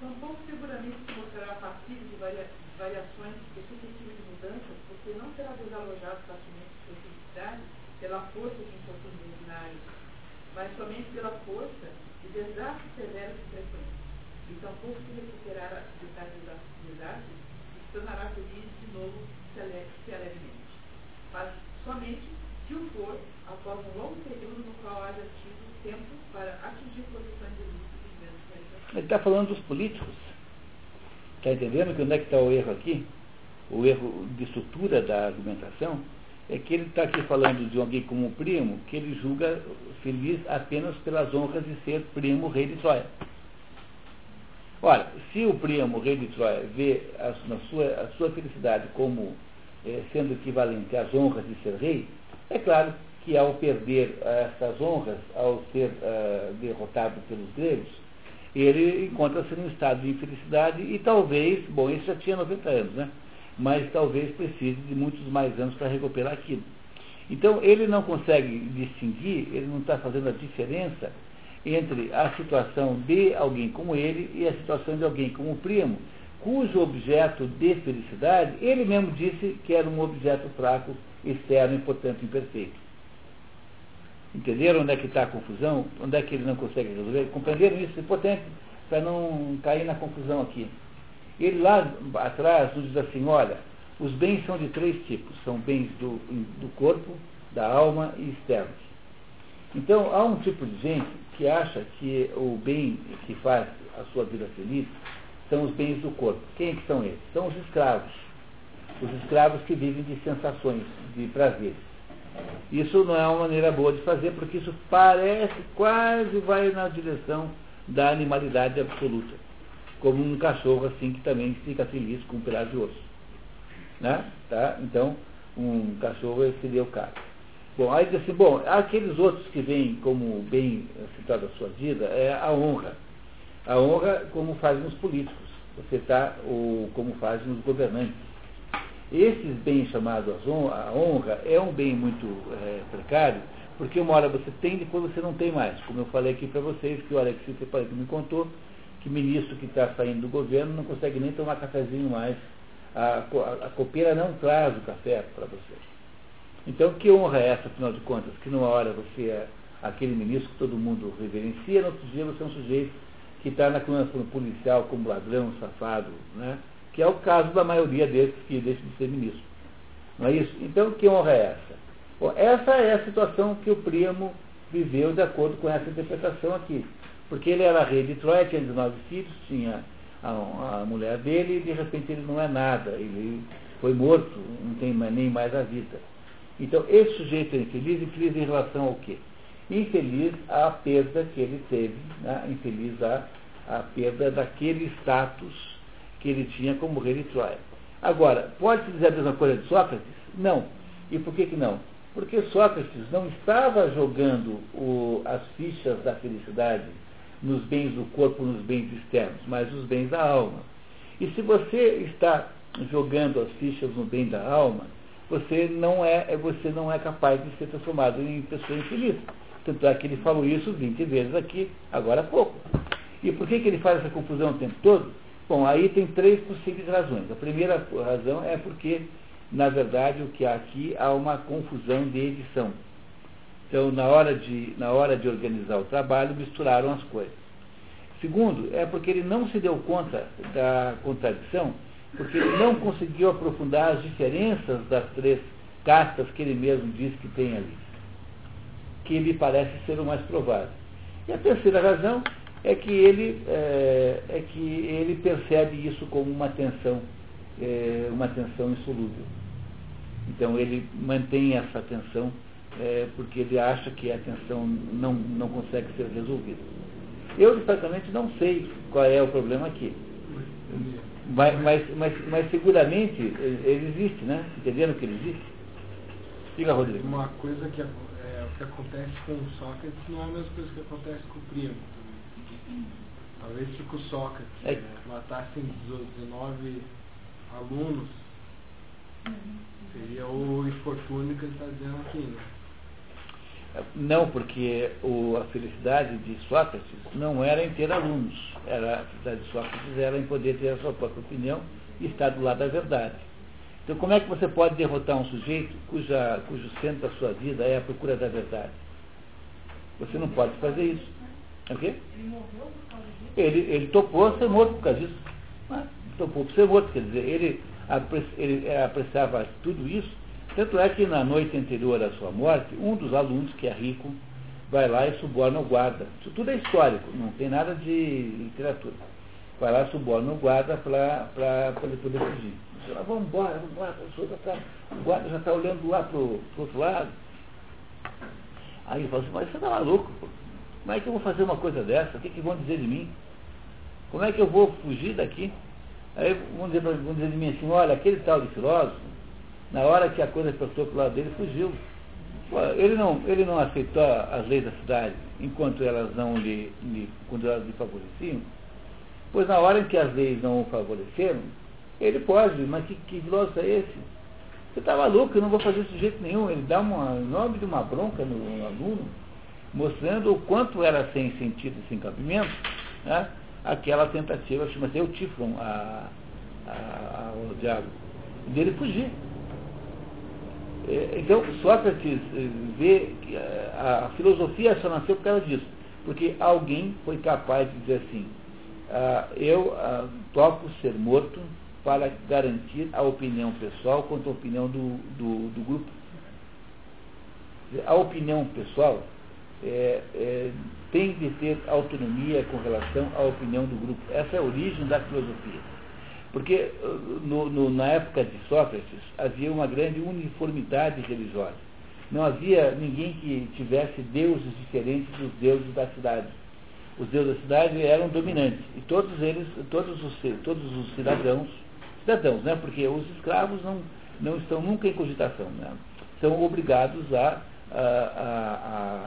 Tampouco seguramente se mostrará passível de varia, variações de mudanças, porque não será desalojado facilmente de sua felicidade pela força de infortúnios ordinários, mas somente pela força de desastres severos e frequentes. E tampouco se recuperará de tais desastres e se tornará feliz de novo celeremente. Mas somente se o for após um longo período no qual haja tido tempo para atingir posições de luz e realizações. Ele está falando dos políticos. Está entendendo que onde é que está o erro aqui? O erro de estrutura da argumentação é que ele está aqui falando de alguém como primo, que ele julga feliz apenas pelas honras de ser primo rei de Troia. Ora, se o primo rei de Troia vê a, sua, a sua felicidade como é, sendo equivalente às honras de ser rei, é claro que ao perder essas honras, ao ser uh, derrotado pelos gregos, ele encontra-se num estado de infelicidade e talvez, bom, isso já tinha 90 anos, né? Mas talvez precise de muitos mais anos para recuperar aquilo. Então ele não consegue distinguir, ele não está fazendo a diferença entre a situação de alguém como ele e a situação de alguém como o primo, cujo objeto de felicidade, ele mesmo disse que era um objeto fraco, externo e, portanto, imperfeito. Entenderam onde é que está a confusão? Onde é que ele não consegue resolver? Compreenderam isso? É importante para não cair na confusão aqui. Ele lá atrás nos diz assim, olha, os bens são de três tipos, são bens do, do corpo, da alma e externos. Então, há um tipo de gente que acha que o bem que faz a sua vida feliz são os bens do corpo. Quem que são eles? São os escravos. Os escravos que vivem de sensações, de prazeres. Isso não é uma maneira boa de fazer, porque isso parece quase vai na direção da animalidade absoluta. Como um cachorro assim que também fica feliz com um pedaço de osso. Né? Tá? Então, um cachorro seria o caso. Bom, aí diz assim, bom, aqueles outros que vêm como bem citado a sua vida é a honra. A honra como fazem os políticos, você está, ou como fazem os governantes. Esses bens chamados a honra é um bem muito é, precário, porque uma hora você tem, depois você não tem mais. Como eu falei aqui para vocês, que o Alex Ciceparito me contou, que ministro que está saindo do governo não consegue nem tomar cafezinho mais. A, a, a copeira não traz o café para você. Então, que honra é essa, afinal de contas? Que numa hora você é aquele ministro que todo mundo reverencia, no outro dia você é um sujeito que está na coluna policial como ladrão, safado, né? que é o caso da maioria desses que deixam de ser ministro. Não é isso? Então, que honra é essa? Bom, essa é a situação que o primo viveu de acordo com essa interpretação aqui. Porque ele era rei de Troia, tinha 19 filhos, tinha a, a mulher dele e de repente ele não é nada, ele foi morto, não tem nem mais a vida. Então, esse sujeito é infeliz, infeliz em relação ao quê? Infeliz à perda que ele teve, né? infeliz à, perda daquele status que ele tinha como rei de Troia. Agora, pode-se dizer a mesma coisa de Sócrates? Não. E por que, que não? Porque Sócrates não estava jogando o, as fichas da felicidade nos bens do corpo, nos bens externos, mas nos bens da alma. E se você está jogando as fichas no bem da alma, você não é, você não é capaz de ser transformado em pessoa infeliz. Tanto é que ele falou isso 20 vezes aqui, agora há pouco. E por que, que ele faz essa confusão o tempo todo? Bom, aí tem três possíveis razões. A primeira razão é porque, na verdade, o que há aqui há uma confusão de edição. Então, na hora de, na hora de organizar o trabalho, misturaram as coisas. Segundo, é porque ele não se deu conta da contradição, porque ele não conseguiu aprofundar as diferenças das três castas que ele mesmo diz que tem ali, que lhe parece ser o mais provável. E a terceira razão é que ele, é, é que ele percebe isso como uma tensão, é, uma tensão insolúvel. Então ele mantém essa tensão é, porque ele acha que a tensão não, não consegue ser resolvida. Eu, francamente, não sei qual é o problema aqui. Mas, mas, mas, mas seguramente ele existe, né? Entendendo que ele existe? Diga, Rodrigo. Uma coisa que, é, que acontece com Sócrates não é a mesma coisa que acontece com o Primo. Talvez se o Sócrates é. é, matassem 19 alunos, seria o infortúnio que ele está dizendo aqui, né? Não, porque o, a felicidade de Sócrates não era em ter alunos. Era, a felicidade de Sócrates era em poder ter a sua própria opinião e estar do lado da verdade. Então, como é que você pode derrotar um sujeito cuja, cujo centro da sua vida é a procura da verdade? Você não pode fazer isso. É o quê? Ele morreu por causa disso? Ele, ele topou ser morto por causa disso. Ah, topou por ser morto, quer dizer, ele, ele apreciava tudo isso tanto é que na noite anterior à sua morte, um dos alunos, que é rico, vai lá e suborna o guarda. Isso tudo é histórico, não tem nada de literatura. Vai lá suborna o guarda para ele poder fugir. Diz, vamos embora, vamos embora, tá, o guarda já está olhando lá para o outro lado. Aí ele fala assim, mas você está maluco? Pô. Como é que eu vou fazer uma coisa dessa? O que, que vão dizer de mim? Como é que eu vou fugir daqui? Aí vão dizer, vão dizer de mim assim, olha, aquele tal de filósofo, na hora que a coisa passou para o lado dele, fugiu. Ele não, ele não aceitou as leis da cidade enquanto elas não lhe, lhe, quando elas lhe favoreciam. Pois na hora em que as leis não o favoreceram, ele pode, mas que, que é esse? Você está maluco, eu não vou fazer isso de jeito nenhum. Ele dá uma nome de uma bronca no, no aluno, mostrando o quanto era sem sentido e sem cabimento, né? aquela tentativa, chama-se Eutífron, a, a, a, o diabo, dele fugir. É, então, Sócrates eh, vê que a filosofia só nasceu por causa disso, porque alguém foi capaz de dizer assim, ah, eu ah, ser morto para garantir a opinião pessoal contra a opinião do, do, do grupo. A opinião pessoal é, é, tem de ter autonomia com relação à opinião do grupo. Essa é a origem da filosofia. Porque no, no, na época de Sócrates havia uma grande uniformidade religiosa. Não havia ninguém que tivesse deuses diferentes dos deuses da cidade. Os deuses da cidade eram dominantes. E todos eles, todos os, todos os cidadãos, cidadãos, né? porque os escravos não, não estão nunca em cogitação. Né? São obrigados a, a, a,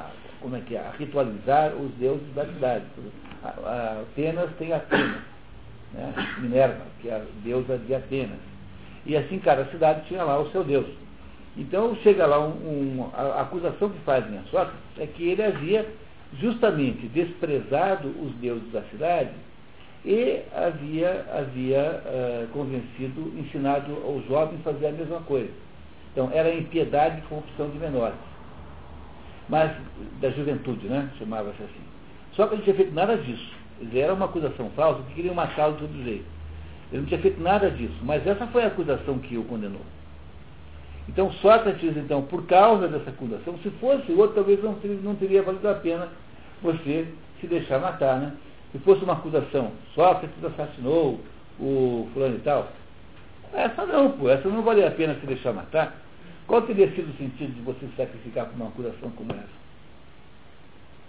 a como é que é, a ritualizar os deuses da cidade. Atenas tem Atenas né? Minerva, que é a deusa de Atenas. E assim cada cidade tinha lá o seu deus. Então chega lá um, um, a, acusação que fazem a Sócrates é que ele havia justamente desprezado os deuses da cidade e havia, havia uh, convencido, ensinado aos jovens a fazer a mesma coisa. Então era impiedade e corrupção de menores. Mas da juventude, né? Chamava-se assim. Só que não tinha feito nada disso era uma acusação falsa que queriam matá-lo de todo jeito. Ele não tinha feito nada disso, mas essa foi a acusação que o condenou. Então Sócrates, então, por causa dessa acusação, se fosse outro, talvez não, não teria valido a pena você se deixar matar, né? Se fosse uma acusação, Sócrates assassinou o fulano e tal, essa não, pô, essa não valia a pena se deixar matar. Qual teria sido o sentido de você se sacrificar por uma acusação como essa?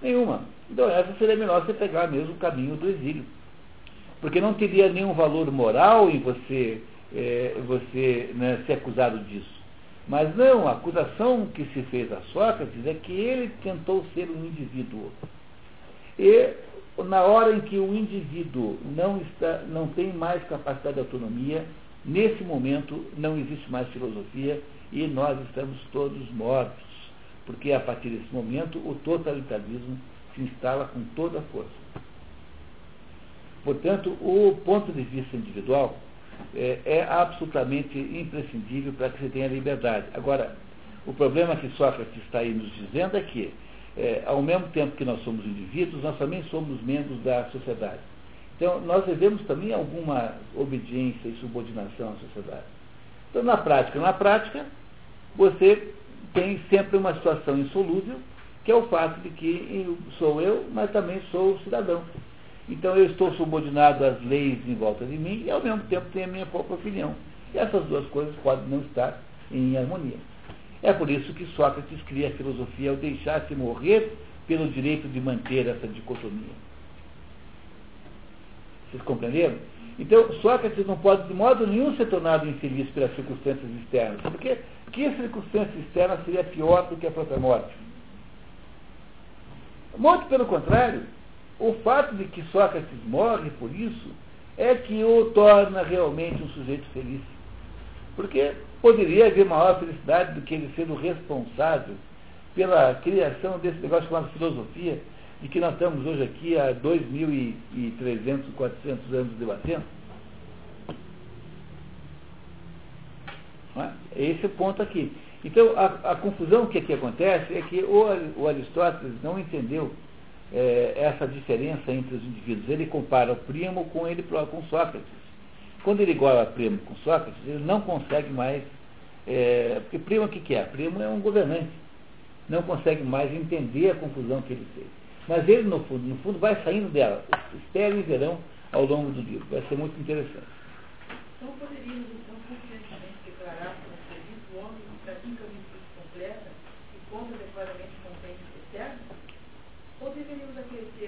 Nenhuma. Então essa seria melhor você pegar mesmo o caminho do exílio. Porque não teria nenhum valor moral em você, é, você né, ser acusado disso. Mas não, a acusação que se fez a Sócrates é que ele tentou ser um indivíduo. E na hora em que o indivíduo não, está, não tem mais capacidade de autonomia, nesse momento não existe mais filosofia e nós estamos todos mortos. Porque a partir desse momento o totalitarismo se instala com toda a força. Portanto, o ponto de vista individual é, é absolutamente imprescindível para que se tenha liberdade. Agora, o problema que Sócrates está aí nos dizendo é que, é, ao mesmo tempo que nós somos indivíduos, nós também somos membros da sociedade. Então, nós devemos também alguma obediência e subordinação à sociedade. Então, na prática, na prática, você tem sempre uma situação insolúvel, que é o fato de que sou eu, mas também sou cidadão. Então eu estou subordinado às leis em volta de mim e ao mesmo tempo tenho a minha própria opinião. E essas duas coisas podem não estar em harmonia. É por isso que Sócrates cria a filosofia ao deixar-se morrer pelo direito de manter essa dicotomia. Vocês compreenderam? Então, Sócrates não pode de modo nenhum ser tornado infeliz pelas circunstâncias externas, porque que circunstância externa seria pior do que a própria morte? Muito pelo contrário, o fato de que Sócrates morre por isso é que o torna realmente um sujeito feliz. Porque poderia haver maior felicidade do que ele sendo responsável pela criação desse negócio chamado filosofia, de que nós estamos hoje aqui há 2.300, 400 anos debatendo. É esse é o ponto aqui. Então, a, a confusão que aqui acontece é que o, o Aristóteles não entendeu é, essa diferença entre os indivíduos. Ele compara o primo com ele com Sócrates. Quando ele iguala primo com Sócrates, ele não consegue mais. É, porque primo o que, que é? Primo é um governante. Não consegue mais entender a confusão que ele fez. Mas ele, no fundo, no fundo, vai saindo dela. Esperem e verão ao longo do livro. Vai ser muito interessante. Então poderíamos, então, confiantemente declarar como feliz o homem que pratica a virtude completa e conta adequadamente com o bem eterno? Ou deveríamos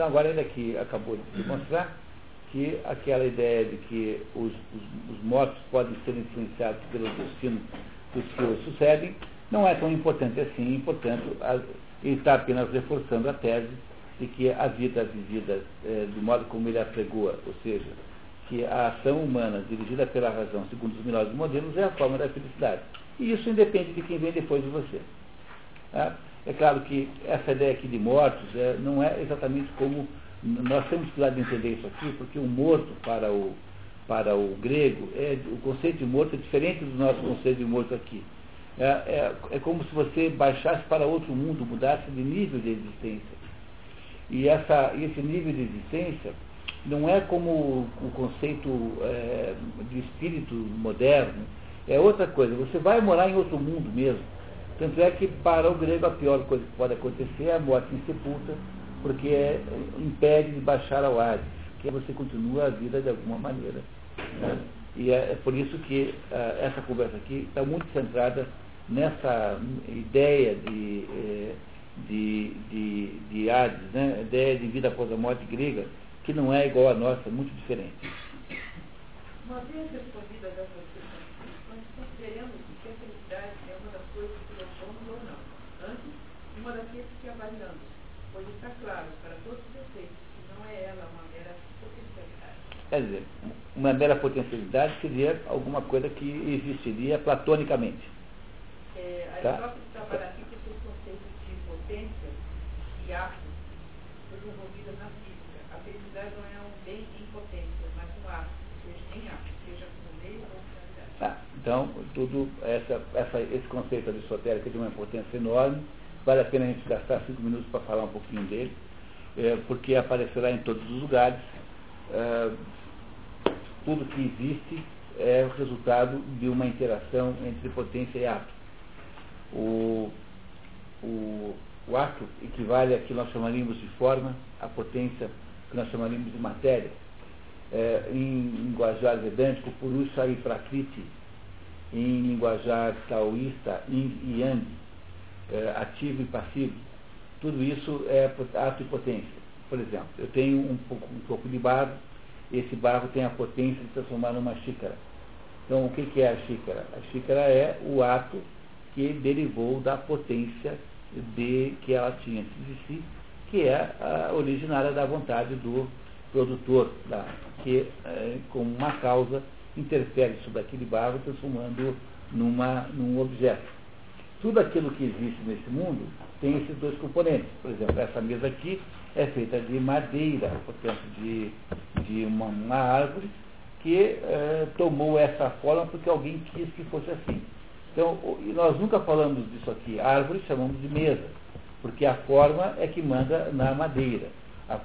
então agora ele aqui acabou de demonstrar que aquela ideia de que os, os, os mortos podem ser influenciados pelo destino dos que os sucedem não é tão importante assim, e, portanto, ele está apenas reforçando a tese de que a vida vivida é, do modo como ele apregoa, ou seja, que a ação humana dirigida pela razão, segundo os melhores modelos, é a forma da felicidade. E isso independe de quem vem depois de você. Tá? É claro que essa ideia aqui de mortos é, não é exatamente como. Nós temos que de entender isso aqui, porque o morto para o, para o grego, é, o conceito de morto é diferente do nosso conceito de morto aqui. É, é, é como se você baixasse para outro mundo, mudasse de nível de existência. E essa, esse nível de existência não é como o conceito é, de espírito moderno, é outra coisa. Você vai morar em outro mundo mesmo. Tanto é que para o grego a pior coisa que pode acontecer é a morte em sepulta, porque é, impede de baixar ao Hades, que você continua a vida de alguma maneira. Né? E é, é, por isso que uh, essa conversa aqui está muito centrada nessa ideia de, eh, de, de, de Hades, né? ideia de vida após a morte grega, que não é igual à nossa, é muito diferente. Uma vez respondidas essas questões, consideramos que a felicidade é uma das coisas que somos ou não. Antes, que avaliamos, pois está claro para todos os efeitos que não é ela uma mera potencialidade. Quer dizer, uma mera potencialidade seria alguma coisa que existiria platonicamente. É, tá? Aristóteles trabalha aqui com esses conceitos de potência e ato desenvolvidas na felicidade não é um bem em potência, mas um ato, seja em ato, seja como meio ou finalidade. Ah, então, tudo essa, essa, esse conceito aristotélico de uma importância enorme, vale a pena a gente gastar cinco minutos para falar um pouquinho dele, é, porque aparecerá em todos os lugares. É, tudo que existe é o resultado de uma interação entre potência e ato. O, o, o equivale a que nós chamaríamos de forma, a potência que nós chamaríamos de matéria, é, em linguajar vedântico, Purusha e Prakriti, em linguajar taoísta, Yin e Yang, é, ativo e passivo. Tudo isso é ato e potência. Por exemplo, eu tenho um pouco, um pouco de barro, esse barro tem a potência de transformar numa xícara. Então, o que, é a xícara? A xícara é o ato que derivou da potência de que ela tinha de si que é a originária da vontade do produtor, da, que é, como uma causa interfere sobre aquele barro, transformando numa, num objeto. Tudo aquilo que existe nesse mundo tem esses dois componentes. Por exemplo, essa mesa aqui é feita de madeira, portanto, de, de uma, uma árvore que é, tomou essa forma porque alguém quis que fosse assim. Então, nós nunca falamos disso aqui. Árvore chamamos de mesa porque a forma é que manda na madeira.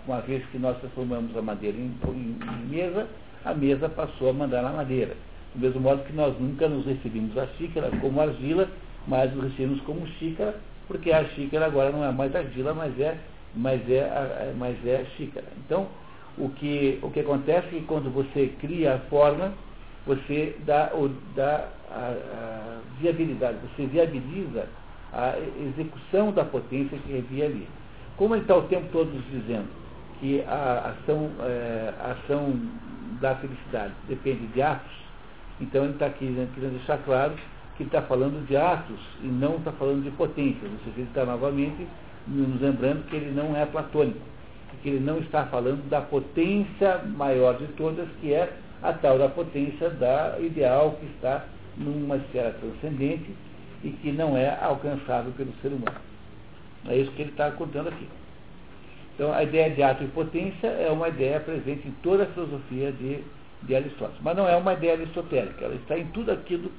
Uma vez que nós transformamos a madeira em, em, em mesa, a mesa passou a mandar na madeira. Do mesmo modo que nós nunca nos referimos à xícara como argila, mas nos referimos como xícara, porque a xícara agora não é mais argila, mas é, mas é, mas é xícara. Então, o que, o que acontece é que quando você cria a forma, você dá, dá a, a viabilidade, você viabiliza a execução da potência que havia ali. Como ele está o tempo todo dizendo que a ação, é, a ação da felicidade depende de atos, então ele está aqui querendo deixar claro que está falando de atos e não está falando de potência. Ou seja, ele está novamente nos lembrando que ele não é platônico, que ele não está falando da potência maior de todas, que é a tal da potência da ideal que está numa esfera transcendente e que não é alcançável pelo ser humano. É isso que ele está contando aqui. Então, a ideia de ato e potência é uma ideia presente em toda a filosofia de, de Aristóteles. Mas não é uma ideia aristotélica, ela está em tudo aquilo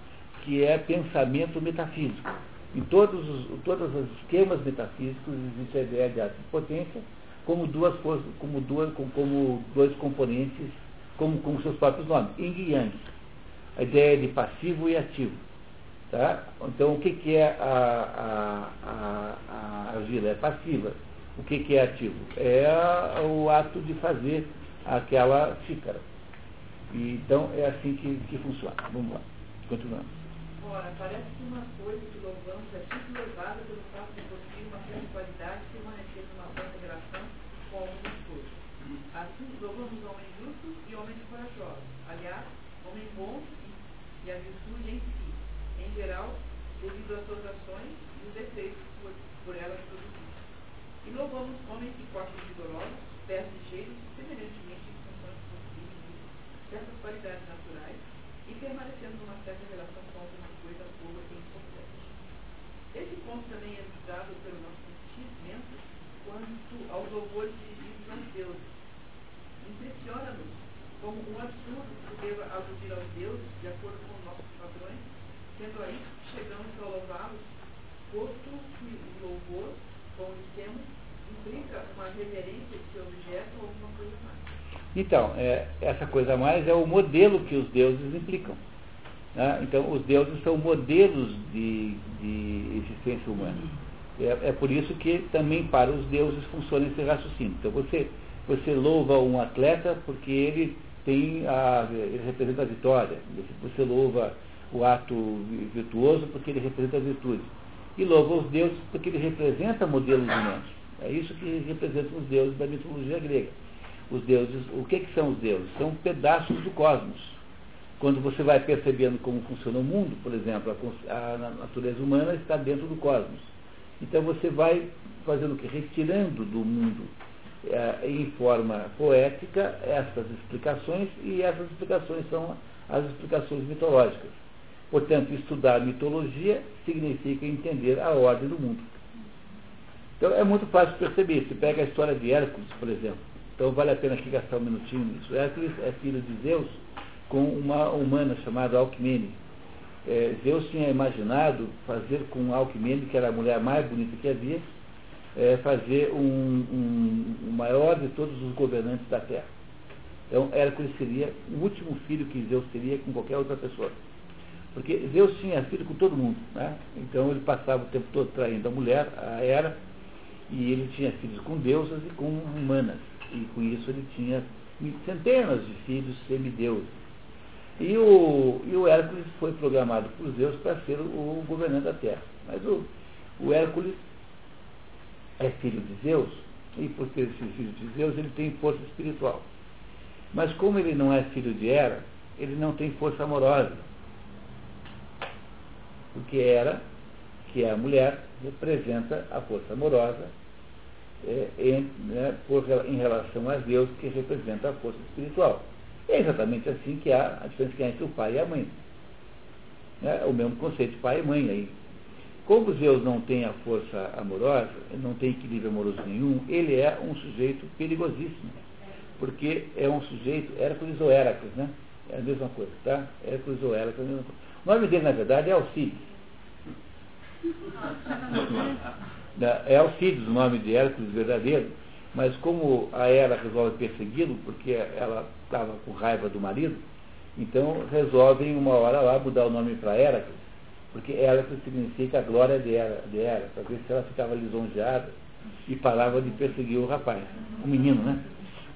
que é pensamento metafísico. Em todos os, todos os esquemas metafísicos existe a ideia de potência como duas como, duas, como, dois componentes, como, como seus próprios nomes, yin e yang. A ideia de passivo e ativo. Tá? Então, o que, que é a, a, a, a argila? É passiva. O que, que é ativo? É o ato de fazer aquela xícara. E, então é assim que, que funciona. Vamos lá, continuamos. Ora, parece que uma coisa que louvamos é sempre levada pelo fato de possuir uma certa qualidade e permanecer numa boa integração com alguns todos. Assim, louvamos homens justos e homens corajosos. Aliás, homens bons e a virtude em si, em geral, devido às suas ações e os efeitos por, por elas produzidos. E louvamos homens de corpos vigorosos, pés ligeiros, semelhantemente em funções possíveis de certas qualidades naturais, e permanecendo numa certa relação com alguma coisa boa e importante. Esse ponto também é usado pelo nosso sentimento quanto aos louvores dirigidos aos deuses. Impressiona-nos como um absurdo que deva aludir aos deuses de acordo com nossos padrões, sendo aí que chegamos a louvá-los, posto que o louvor, como dissemos, implica uma reverência de seu objeto ou alguma coisa mais. Então, é, essa coisa mais é o modelo que os deuses implicam. Né? Então, os deuses são modelos de, de existência humana. É, é, por isso que também para os deuses funciona esse raciocínio. Então, você, você louva um atleta porque ele tem a, ele representa a vitória. Você louva o ato virtuoso porque ele representa a virtude. E louva os deuses porque ele representa modelos humanos. É isso que representam os deuses da mitologia grega. Os deuses, o que, que são os deuses? São pedaços do cosmos. Quando você vai percebendo como funciona o mundo, por exemplo, a, a natureza humana está dentro do cosmos. Então você vai fazendo o que? Retirando do mundo é, em forma poética essas explicações, e essas explicações são as explicações mitológicas. Portanto, estudar mitologia significa entender a ordem do mundo. Então é muito fácil perceber. Você pega a história de Hércules, por exemplo. Então vale a pena aqui gastar um minutinho nisso. Hércules é filho de Zeus com uma humana chamada Alcmene. É, Zeus tinha imaginado fazer com Alcmene, que era a mulher mais bonita que havia, é, fazer um, um, o maior de todos os governantes da Terra. Então Hércules seria o último filho que Zeus teria com qualquer outra pessoa. Porque Zeus tinha filho com todo mundo. Né? Então ele passava o tempo todo traindo a mulher, a Hera, e ele tinha filhos com deusas e com humanas. E com isso ele tinha centenas de filhos semideuses. E o, e o Hércules foi programado por Zeus para ser o, governante da Terra. Mas o, o Hércules é filho de Zeus, e por ter sido filho de Zeus, ele tem força espiritual. Mas como ele não é filho de Hera, ele não tem força amorosa. Porque Hera, que é a mulher, representa a força amorosa é, em, né, por, em relação a Deus, que representa a força espiritual. É exatamente assim que há a diferença entre o pai e a mãe. É o mesmo conceito de pai e mãe aí. Como Zeus não tem a força amorosa, não tem equilíbrio amoroso nenhum, ele é um sujeito perigosíssimo. Porque é um sujeito, Hércules ou Héracles, né? É a mesma coisa, tá? Hércules ou Héracles é a mesma coisa. O nome dele, na verdade, é Alcides. É Alcides o nome de Hércules verdadeiro, mas como a Hera resolve persegui-lo, porque ela estava com raiva do marido, então resolvem uma hora lá mudar o nome para Hércules, porque Hércules significa a glória de Hera, de para ver se ela ficava lisonjeada e parava de perseguir o rapaz, o menino, né?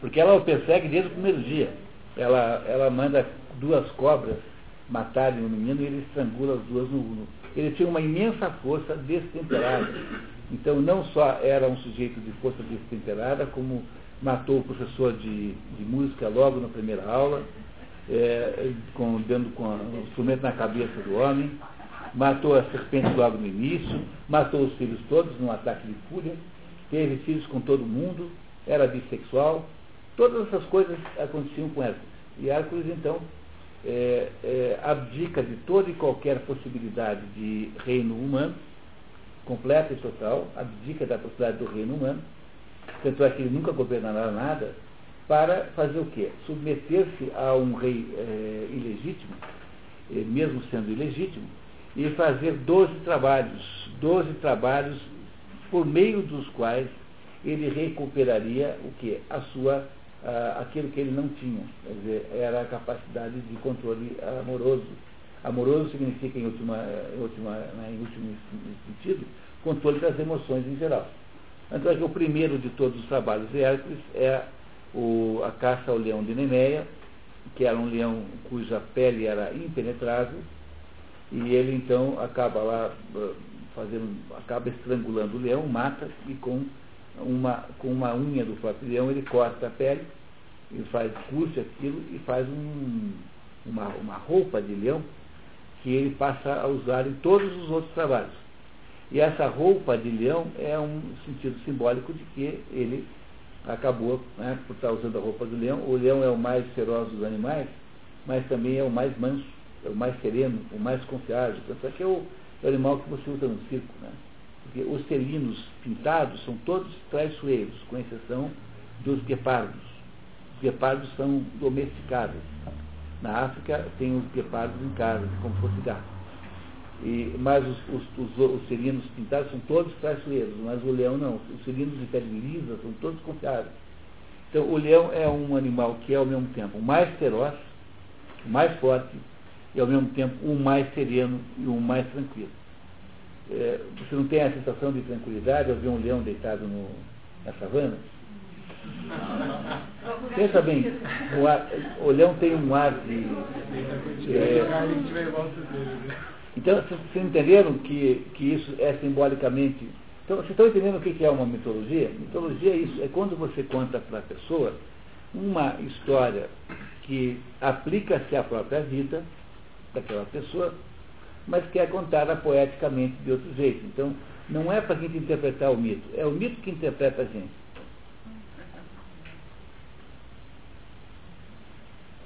Porque ela o persegue desde o primeiro dia. Ela, ela manda duas cobras matarem o menino e ele estrangula as duas no, no. Ele tinha uma imensa força destemperada. Então, não só era um sujeito de força destemperada, como matou o professor de, de música logo na primeira aula, é, com, dando com o instrumento na cabeça do homem, matou a serpente logo no início, matou os filhos todos num ataque de fúria, teve filhos com todo mundo, era bissexual, todas essas coisas aconteciam com Hércules. E Hércules, então, é, é, abdica de toda e qualquer possibilidade de reino humano, completa e total, abdica da possibilidade do reino humano, tanto é que ele nunca governará nada, para fazer o quê? Submeter-se a um rei é, ilegítimo, é, mesmo sendo ilegítimo, e fazer doze trabalhos, doze trabalhos por meio dos quais ele recuperaria o quê? A sua, aquilo que ele não tinha, quer dizer, era a capacidade de controle amoroso Amoroso significa, em, última, em, última, né, em último sentido, controle das emoções em geral. Então, é que o primeiro de todos os trabalhos de Hércules é o, a caça ao leão de Nemeia, que era um leão cuja pele era impenetrável, e ele então acaba lá eh, fazendo, acaba estrangulando o leão, mata e com uma, com uma unha do próprio leão ele corta a pele, e faz, curte aquilo e faz um, uma, uma roupa de leão que ele passa a usar em todos os outros trabalhos. E essa roupa de leão é um sentido simbólico de que ele acabou, né, por estar usando a roupa do leão, o leão é o mais feroz dos animais, mas também é o mais manso, é o mais sereno, o mais confiável. Tanto é que é o, é o animal que você usa no circo. Né? Porque os felinos pintados são todos traiçoeiros, com exceção dos guepardos. Os guepardos são domesticados. Na África tem os guepardos em casa, como se fosse gato. E, mas os, os, os, os pintados são todos traiçoeiros, mas o leão não. Os felinos de pele lisa são todos confiáveis. Então, o leão é um animal que é, ao mesmo tempo, mais feroz, mais forte, e, ao mesmo tempo, o mais sereno e o mais tranquilo. É, você não tem a sensação de tranquilidade ao ver um leão deitado no, na savana? Pensa bem, o, ar, o, leão tem um ar de. É, então, vocês entenderam que, que isso é simbolicamente. Então, vocês estão entendendo o que é uma mitologia? Mitologia é isso, é quando você conta para a pessoa uma história que aplica-se à própria vida daquela pessoa, mas que é contada poeticamente de outro jeito. Então, não é para a gente interpretar o mito, é o mito que interpreta a gente.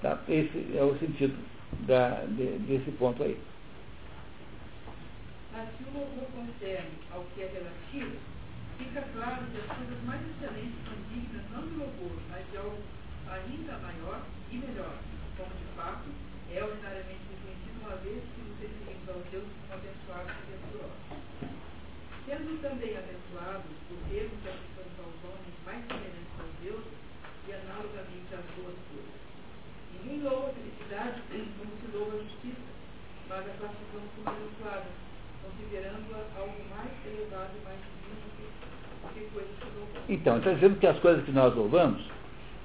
Tá? Esse é o sentido da, de, desse ponto aí. Mas se o louvor concerne ao que é relativo, fica claro que as coisas mais excelentes são dignas não de louvor, mas de algo ainda maior e melhor, como de fato é ordinariamente uma vez que nos referimos ao Deus como abençoados e venturosos. Sendo também abençoados por termos que aplicamos aos homens mais semelhantes aos deuses e analogamente às boas coisas. Ninguém louva a felicidade como se louva a justiça, mas a classificamos como abençoada considerando-a algo mais elevado e mais divino do que coisas que louvamos. Então, está dizendo que as coisas que nós louvamos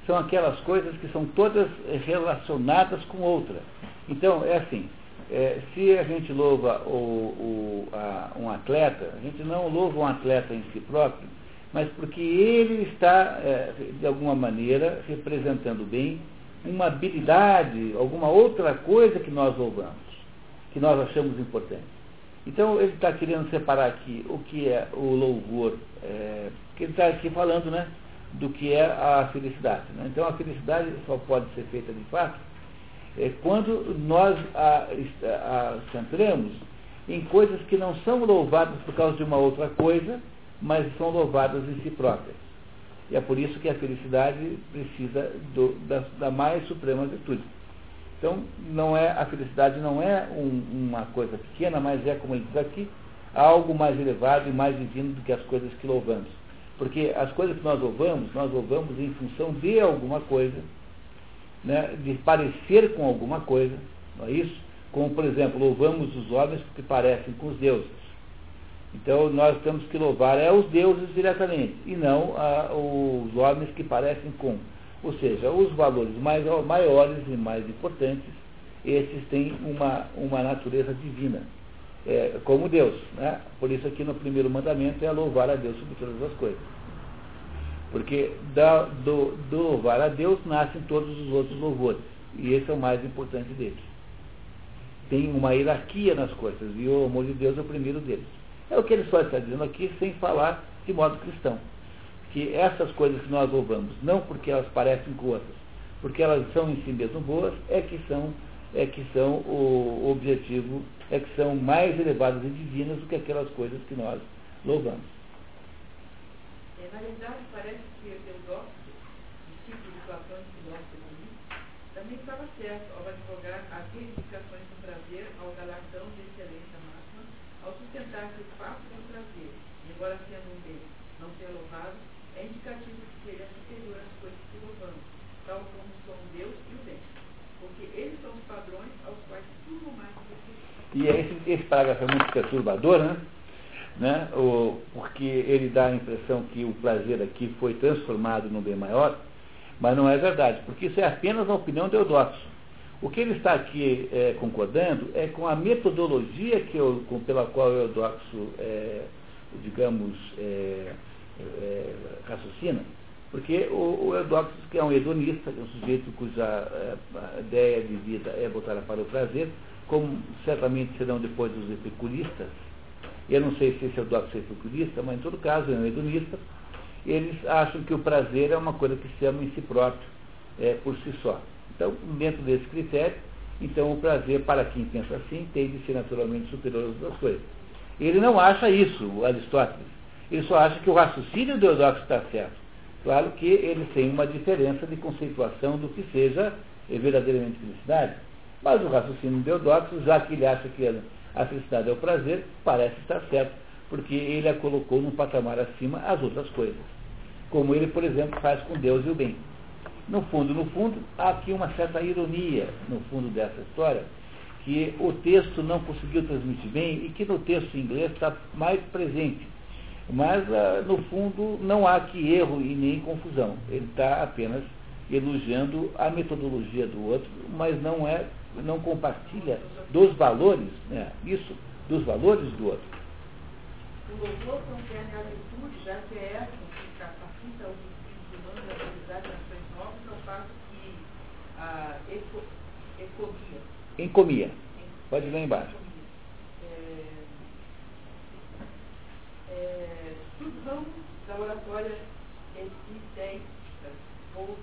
são aquelas coisas que são todas relacionadas com outra. Então, é assim, é, se a gente louva o, o, a, um atleta, a gente não louva um atleta em si próprio, mas porque ele está, é, de alguma maneira, representando bem uma habilidade, alguma outra coisa que nós louvamos, que nós achamos importante. Então ele está querendo separar aqui o que é o louvor, é, que ele está aqui falando né, do que é a felicidade. Né? Então a felicidade só pode ser feita de fato é, quando nós a, a, centramos em coisas que não são louvadas por causa de uma outra coisa, mas são louvadas em si próprias. E é por isso que a felicidade precisa do, da, da mais suprema virtude. Então, não é, a felicidade não é um, uma coisa pequena, mas é, como ele diz aqui, algo mais elevado e mais divino do que as coisas que louvamos. Porque as coisas que nós louvamos, nós louvamos em função de alguma coisa, né, de parecer com alguma coisa, não é isso? Como, por exemplo, louvamos os homens porque parecem com os deuses. Então, nós temos que louvar é os deuses diretamente, e não a, os homens que parecem com. Ou seja, os valores mais, maiores e mais importantes, esses têm uma, uma natureza divina, é, como Deus. Né? Por isso aqui no primeiro mandamento é louvar a Deus sobre todas as coisas. Porque da, do, do louvar a Deus nascem todos os outros louvores. E esse é o mais importante deles. Tem uma hierarquia nas coisas, e o amor de Deus é o primeiro deles. É o que ele só está dizendo aqui, sem falar de modo cristão que essas coisas que nós louvamos, não porque elas parecem com outras, porque elas são em si mesmo boas, é que são, é que são o objetivo, é que são mais elevadas e divinas do que aquelas coisas que nós louvamos. É, na realidade, parece que o Teodócio, discípulo do Platão e filósofo também estava certo ao advogar as reivindicações do prazer ao galardão de excelência máxima, ao sustentar que o fato do prazer, embora sendo um bem, não ser louvado, é indicativo de que ele é superior às coisas que louvamos, tal como são Deus e o bem. Porque eles são os padrões aos quais tudo mais se E esse, esse parágrafo é muito perturbador, né? Né? Porque ele dá a impressão que o prazer aqui foi transformado no bem maior, Mas não é verdade, porque isso é apenas a opinião de Eudoxo. O que ele está aqui é, concordando é com a metodologia que eu, com, pela qual o Eudoxo, é, digamos, é, é, raciocina, porque o, o que é um hedonista, é um sujeito cuja é, ideia de vida é voltar para o prazer, como certamente serão depois os epicuristas, eu não sei se esse é epicurista, mas em todo caso é um hedonista, eles acham que o prazer é uma coisa que se ama em si próprio, é, por si só. Então, dentro desse critério, então o prazer, para quem pensa assim, tem de ser naturalmente superior às outras coisas. Ele não acha isso, o Aristóteles. Ele só acha que o raciocínio Eudoxo está certo. Claro que eles têm uma diferença de conceituação do que seja verdadeiramente felicidade. Mas o raciocínio de Eudoxo, já que ele acha que a felicidade é o prazer, parece estar certo, porque ele a colocou num patamar acima as outras coisas. Como ele, por exemplo, faz com Deus e o bem. No fundo, no fundo, há aqui uma certa ironia no fundo dessa história, que o texto não conseguiu transmitir bem e que no texto inglês está mais presente. Mas, ah, no fundo, não há aqui erro e nem confusão. Ele está apenas elogiando a metodologia do outro, mas não é, não compartilha dos valores, né, isso, dos valores do outro. O louvor contém a virtude, já que é essa que capacita os espíritos humanos a realizar ações novas, ao passo que a eco, ecomia. Encomia. Pode ler embaixo. É, é, ramos da oratória epidética ou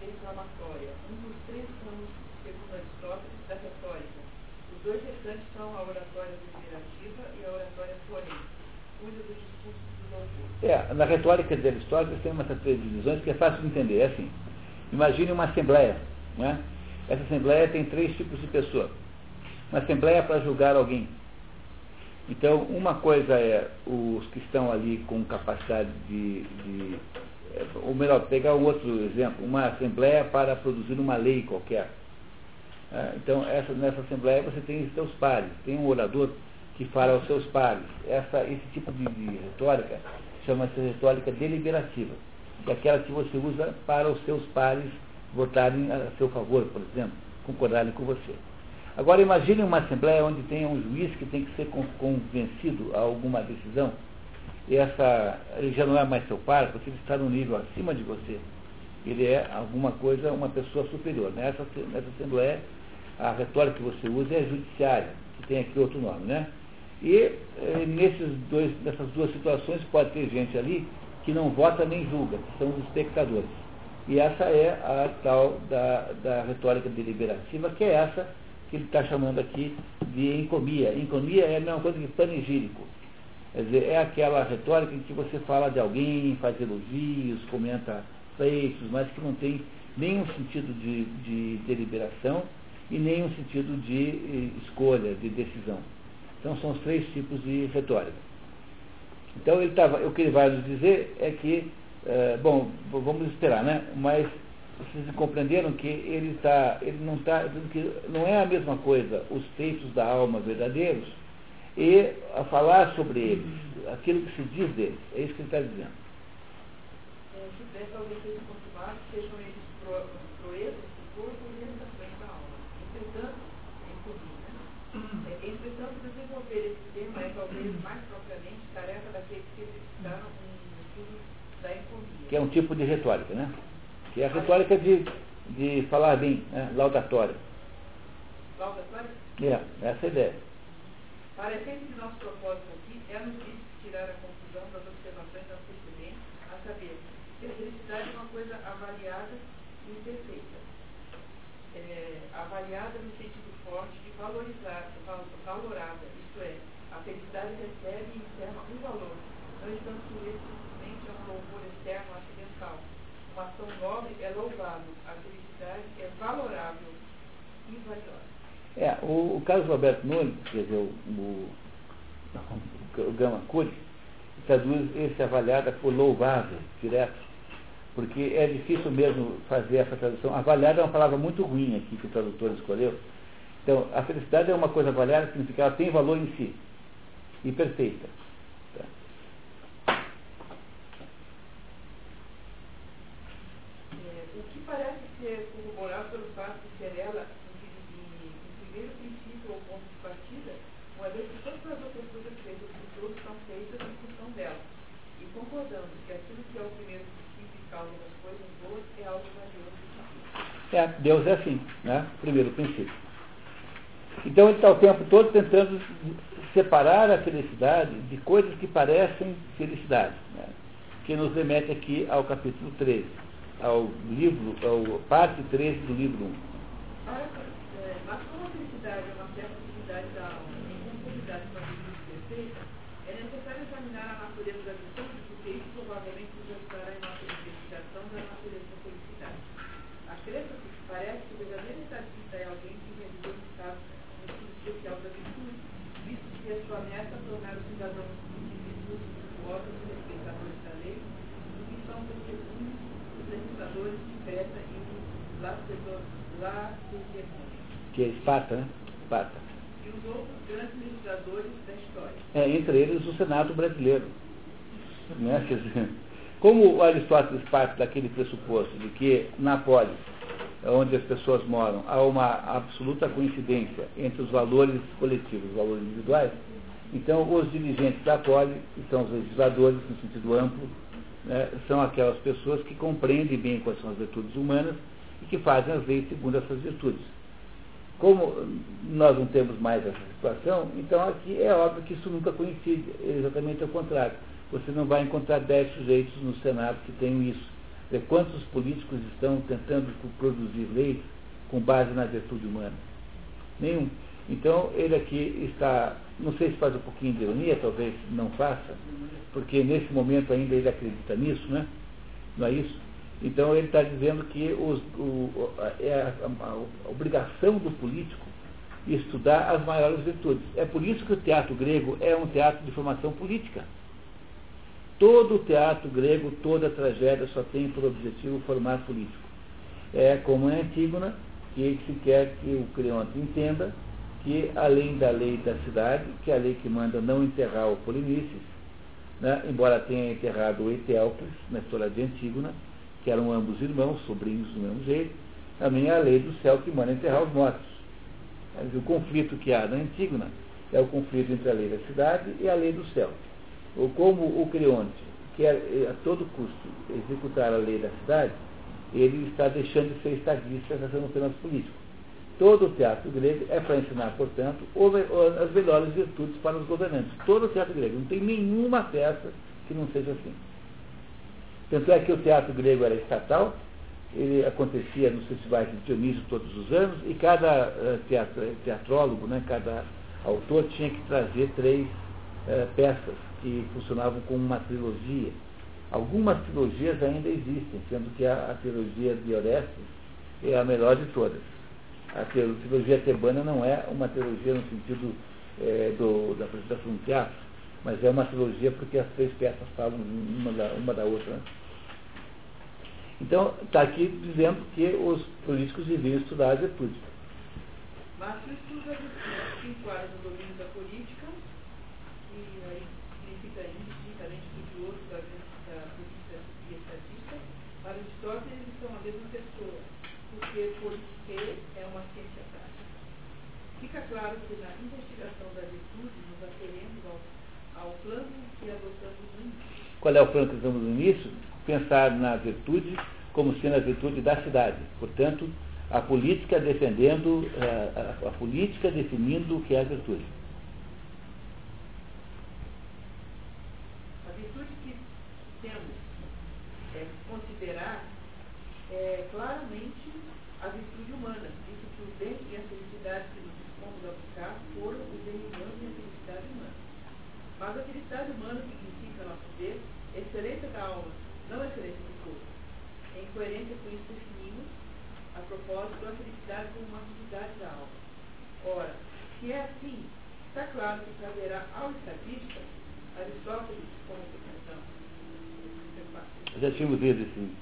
declamatória, um dos três ramos, Aristóteles, da retórica. Os dois restantes são a oratória deliberativa e a oratória forense é, na retórica de Aristóteles tem uma três divisões que é fácil de entender. É assim, imagine uma assembleia. Não é? Essa assembleia tem três tipos de pessoas. Uma assembleia para julgar alguém. Então, uma coisa é os que estão ali com capacidade de, de é, ou melhor, pegar um outro exemplo, uma assembleia para produzir uma lei qualquer. É, então, essa, nessa assembleia você tem os seus pares, tem um orador que fala aos seus pares. Essa, esse tipo de, de retórica chama-se retórica deliberativa, que é aquela que você usa para os seus pares votarem a seu favor, por exemplo, concordarem com você. Agora imagine uma assembleia onde tem um juiz que tem que ser convencido a alguma decisão, e essa, ele já não é mais seu par, porque ele está no nível acima de você. Ele é alguma coisa, uma pessoa superior. Nessa, nessa assembleia, a retórica que você usa é judiciária, que tem aqui outro nome, né? E eh, nesses dois, nessas duas situações pode ter gente ali que não vota nem julga, que são os espectadores. E essa é a tal da, da retórica deliberativa, que é essa que ele está chamando aqui de encomia. Encomia é a mesma coisa que panegírico. Quer dizer, é aquela retórica em que você fala de alguém, faz elogios, comenta feitos, mas que não tem nenhum sentido de, de deliberação e nenhum sentido de eh, escolha, de decisão. Então são os três tipos de retórica. Então ele tava, o que ele vai nos dizer é que, é, bom, vamos esperar, né? Mas vocês compreenderam que ele, tá, ele não está que não é a mesma coisa os feitos da alma verdadeiros e a falar sobre eles, aquilo que se diz deles. É isso que ele está dizendo. É, se talvez sejam eles proezas que da é um tipo de retórica, né? Que é a retórica de, de falar bem, né? laudatória. Laudatória? É, essa é a ideia. Parecendo que nosso propósito aqui é nos tirar a conclusão das observações antecedentes, a saber, que a felicidade é uma coisa avaliada e perfeita. É, avaliada no sentido forte de valorizar, valorada, isto é, a felicidade recebe e encerra um valor, não estando sujeito simplesmente a um louvor externo acidental. Uma ação nobre é louvável, a felicidade é valorável e valiosa. É, o, o Carlos Roberto Nunes, quer dizer, o, o, o Gama Cury, traduz esse avaliada por louvável, direto porque é difícil mesmo fazer essa tradução. Avaliada é uma palavra muito ruim aqui que o tradutor escolheu. Então, a felicidade é uma coisa avaliada, significa que ela tem valor em si e perfeita. É, o que parece ser corroborado pelo fato de ser ela, em primeiro princípio ou ponto de partida, uma vez que todas as outras coisas feitas por todos são feitas em função dela. E concordamos que aquilo que é o primeiro princípio e causa das coisas boas é algo valioso e É, Deus é assim, né? Primeiro princípio. Então ele está o tempo todo tentando separar a felicidade de coisas que parecem felicidade, né? que nos remete aqui ao capítulo 13, ao livro, ao parte 13 do livro 1. Mas como a felicidade é uma certa atividade da alma, em conformidade com a vida perfeita, é necessário examinar a natureza da virtude, porque isso provavelmente resultará em nossa investigação da natureza da felicidade. Acredita que parece que o verdadeiro estadista é alguém que realizou um estado no estudo especial da virtude, visto que a sua meta é tornar os cidadãos virtudes virtuosos e respeitadores da lei, do que são os testemunhos, os legisladores de Creta e os lacedemônios. Que é Esparta, né? Esparta. E os outros grandes legisladores da história. É, entre eles o Senado brasileiro. Né? Como o Aristóteles parte daquele pressuposto de que na polis, onde as pessoas moram, há uma absoluta coincidência entre os valores coletivos e os valores individuais, então os dirigentes da polis, que são os legisladores no sentido amplo, né, são aquelas pessoas que compreendem bem quais são as virtudes humanas e que fazem as leis segundo essas virtudes. Como nós não temos mais essa situação, então aqui é óbvio que isso nunca coincide, é exatamente ao contrário. Você não vai encontrar dez sujeitos no Senado que tenham isso. Quantos políticos estão tentando produzir leis com base na virtude humana? Nenhum. Então, ele aqui está, não sei se faz um pouquinho de ironia, talvez não faça, porque nesse momento ainda ele acredita nisso, né? Não é isso? Então ele está dizendo que os, o, é a, a, a, obrigação do político estudar as maiores virtudes. É por isso que o teatro grego é um teatro de formação política. Todo o teatro grego, toda a tragédia só tem por objetivo formar político. É como em Antígona, que se quer que o Creonte entenda que, além da lei da cidade, que é a lei que manda não enterrar o Polinices, né, embora tenha enterrado o Eteócles na história de Antígona, que eram ambos irmãos, sobrinhos do mesmo jeito, também é a lei do céu que manda enterrar os mortos. O conflito que há na Antígona é o conflito entre a lei da cidade e a lei do céu. Ou como o Creonte quer eh, a todo custo executar a lei da cidade, ele está deixando de ser estadista, está sendo apenas político. Todo o teatro grego é para ensinar, portanto, as melhores virtudes para os governantes. Todo o teatro grego. Não tem nenhuma peça que não seja assim. Tanto é que o teatro grego era estatal, ele acontecia nos festivais de Dionísio todos os anos, e cada uh, teatro, teatrólogo, né, cada autor tinha que trazer três uh, peças que funcionavam como uma trilogia. Algumas trilogias ainda existem, sendo que a, a trilogia de Orestes é a melhor de todas. A trilogia tebana não é uma trilogia no sentido é, do, da apresentação do teatro, mas é uma trilogia porque as três peças falam uma da, uma da outra. Né? Então, está aqui dizendo que os políticos deviam estudar a virtude. Mas se o estudo da virtude se enquadra no domínio da política, e aí significa indistintamente estudioso da, da política e estatística, para Aristóteles eles são a mesma pessoa, porque politique é uma ciência prática. Fica claro que na investigação da virtude nos ateremos ao, ao plano que adotamos no início. Qual é o plano que usamos no início? Pensar na virtude como sendo a virtude da cidade. Portanto, a política defendendo, eh, a, política definindo o que é a virtude. A virtude que temos é, considerar é claramente a virtude humana, visto que o bem e a felicidade que nos dispomos a buscar foram o bem humano e a felicidade humana. Mas a felicidade humana significa, a nosso ver, excelência da alma, não excelência do corpo. Em coerência com isso definimos, a propósito, a felicidade como uma atividade da alma. Ora, se é assim, está claro que caberá ao estadista, Aristóteles, como explicação, já tínhamos lido sim.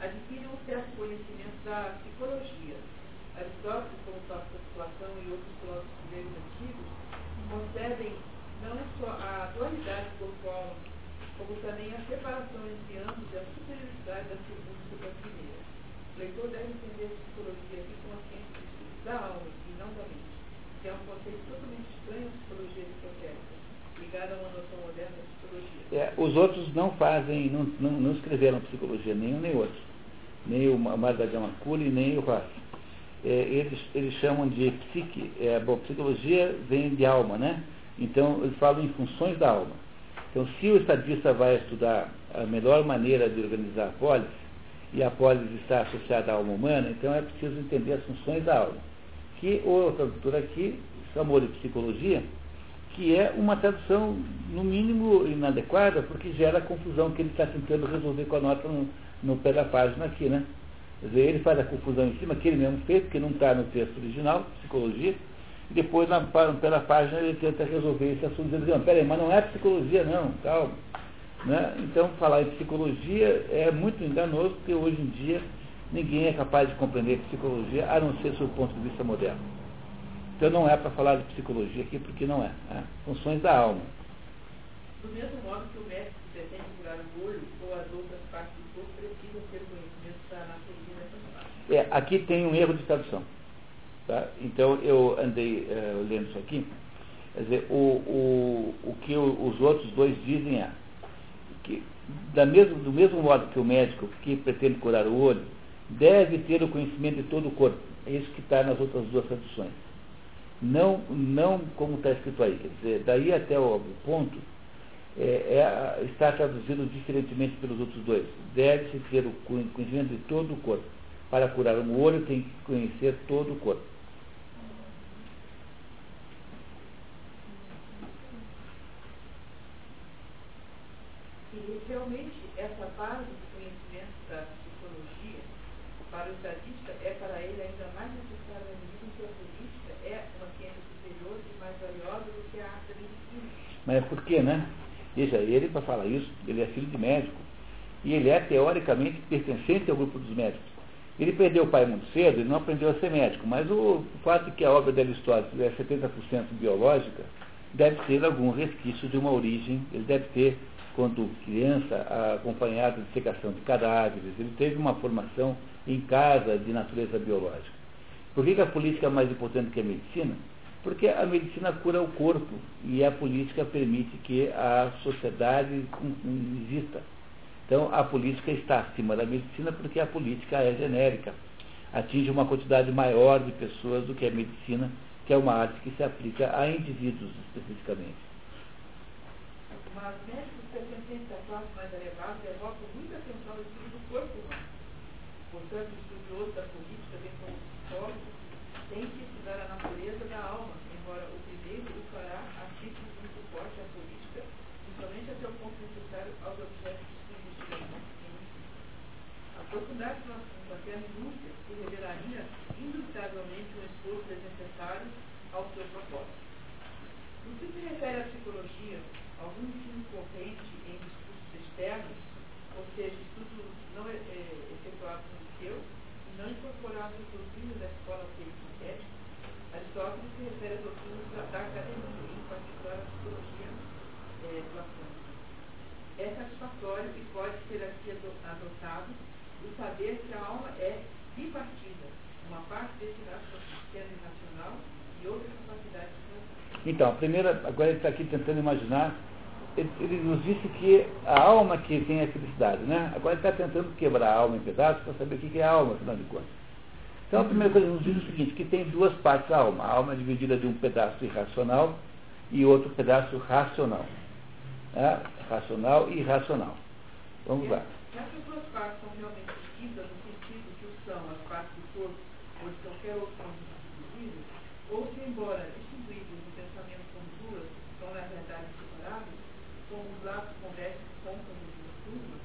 Adquire um certo conhecimento da psicologia. Aristóteles, como próprio Platão e outros filósofos gregos antigos, concebem não só a dualidade corporal como também a separação entre ambos e a superioridade das segundas leitor deve entender a psicologia como a ciência da alma e não da mente, que é um conceito totalmente estranho à psicologia aristotélica, ligado a uma noção moderna da psicologia. É, os outros não fazem, não, não, não escreveram psicologia, nenhum nem outro. Nem o Mário da Gama nem o Ross. É, eles, eles chamam de psique. É, bom, psicologia vem de alma, né? Então, eles falam em funções da alma. Então, se o estadista vai estudar a melhor maneira de organizar a polis, e a polis está associada à alma humana, então é preciso entender as funções da alma. Que o tradutor aqui chamou de psicologia, que é uma tradução, no mínimo, inadequada, porque gera a confusão que ele está tentando resolver com a nota no, no pé da página aqui, né? Quer dizer, ele faz a confusão em cima, que ele mesmo fez, porque não está no texto original, psicologia, depois, na, pela página, ele tenta resolver esse assunto, dizendo, peraí, mas não é psicologia não, calma. Né? Então, falar em psicologia é muito enganoso, porque hoje em dia ninguém é capaz de compreender psicologia, a não ser sob o ponto de vista moderno. Então, não é para falar de psicologia aqui, porque não é. Né? Funções da alma. Do mesmo modo que o médico pretende curar o olho ou as outras partes do corpo, precisa ter conhecimento da anatomia dessas partes. É, aqui tem um erro de tradução. Tá? Então, eu andei uh, lendo isso aqui. Quer dizer, o, o, o que os outros dois dizem é que, da mesmo, do mesmo modo que o médico que pretende curar o olho, deve ter o conhecimento de todo o corpo. É isso que está nas outras duas traduções. Não, não como está escrito aí. Quer dizer, daí até o, o ponto, é, é, está traduzido diferentemente pelos outros dois. Deve-se ter o conhecimento de todo o corpo. Para curar um olho, tem que conhecer todo o corpo. Realmente essa base do conhecimento da psicologia para o estadista é para ele ainda mais necessária na medida que a política é uma ciência superior e mais valiosa do que a arte da medicina. Mas é por quê, né? Veja, ele, para falar isso, ele é filho de médico. E ele é, teoricamente, pertencente ao grupo dos médicos. Ele perdeu o pai muito cedo, ele não aprendeu a ser médico, mas o, fato de que a obra de Aristóteles é 70% biológica deve ter algum resquício de uma origem, ele deve ter quando criança, acompanhado de secação de cadáveres. Ele teve uma formação em casa de natureza biológica. Por que, a política é mais importante que a medicina? Porque a medicina cura o corpo e a política permite que a sociedade exista. Então, a política está acima da medicina porque a política é genérica. Atinge uma quantidade maior de pessoas do que a medicina, que é uma arte que se aplica a indivíduos especificamente. Mas pertencentes à classe mais elevada devocam muita atenção ao estudo do corpo humano. Portanto, o estudioso da política, bem como o psicólogo, tem que estudar a natureza da alma, embora o primeiro o fará a título de um suporte à política, principalmente até o ponto necessário aos objetos de investigação Aprofundar se no assunto até a minúcia se revelaria indubitavelmente um esforço desnecessário ao seu propósito. No que se refere à psicologia, algum ensino corrente em discursos externos, ou seja, estudos não é, é, efetuados no seu e não incorporados às doutrinas da escola científica, Aristóteles se refere às doutrinas da, da academia, em particular a psicologia é, platônica. É satisfatório e pode ser aqui adotado o saber que a alma é bipartida, uma parte ao sistema e outra capacidade de então, agora ele está aqui tentando imaginar ele, nos disse que a alma que tem a felicidade, né? Agora ele está tentando quebrar a alma em pedaços para saber o que é a alma, afinal de contas. Então a primeira coisa nos diz é o seguinte, que tem duas partes da alma. A alma é dividida de um pedaço irracional e outro pedaço racional. Né? Racional e irracional. Vamos lá. Duas partes são realmente distintas no sentido que o são as partes do corpo qualquer ou se embora distinguíveis no pensamento como duas, são na verdade como os lados curva,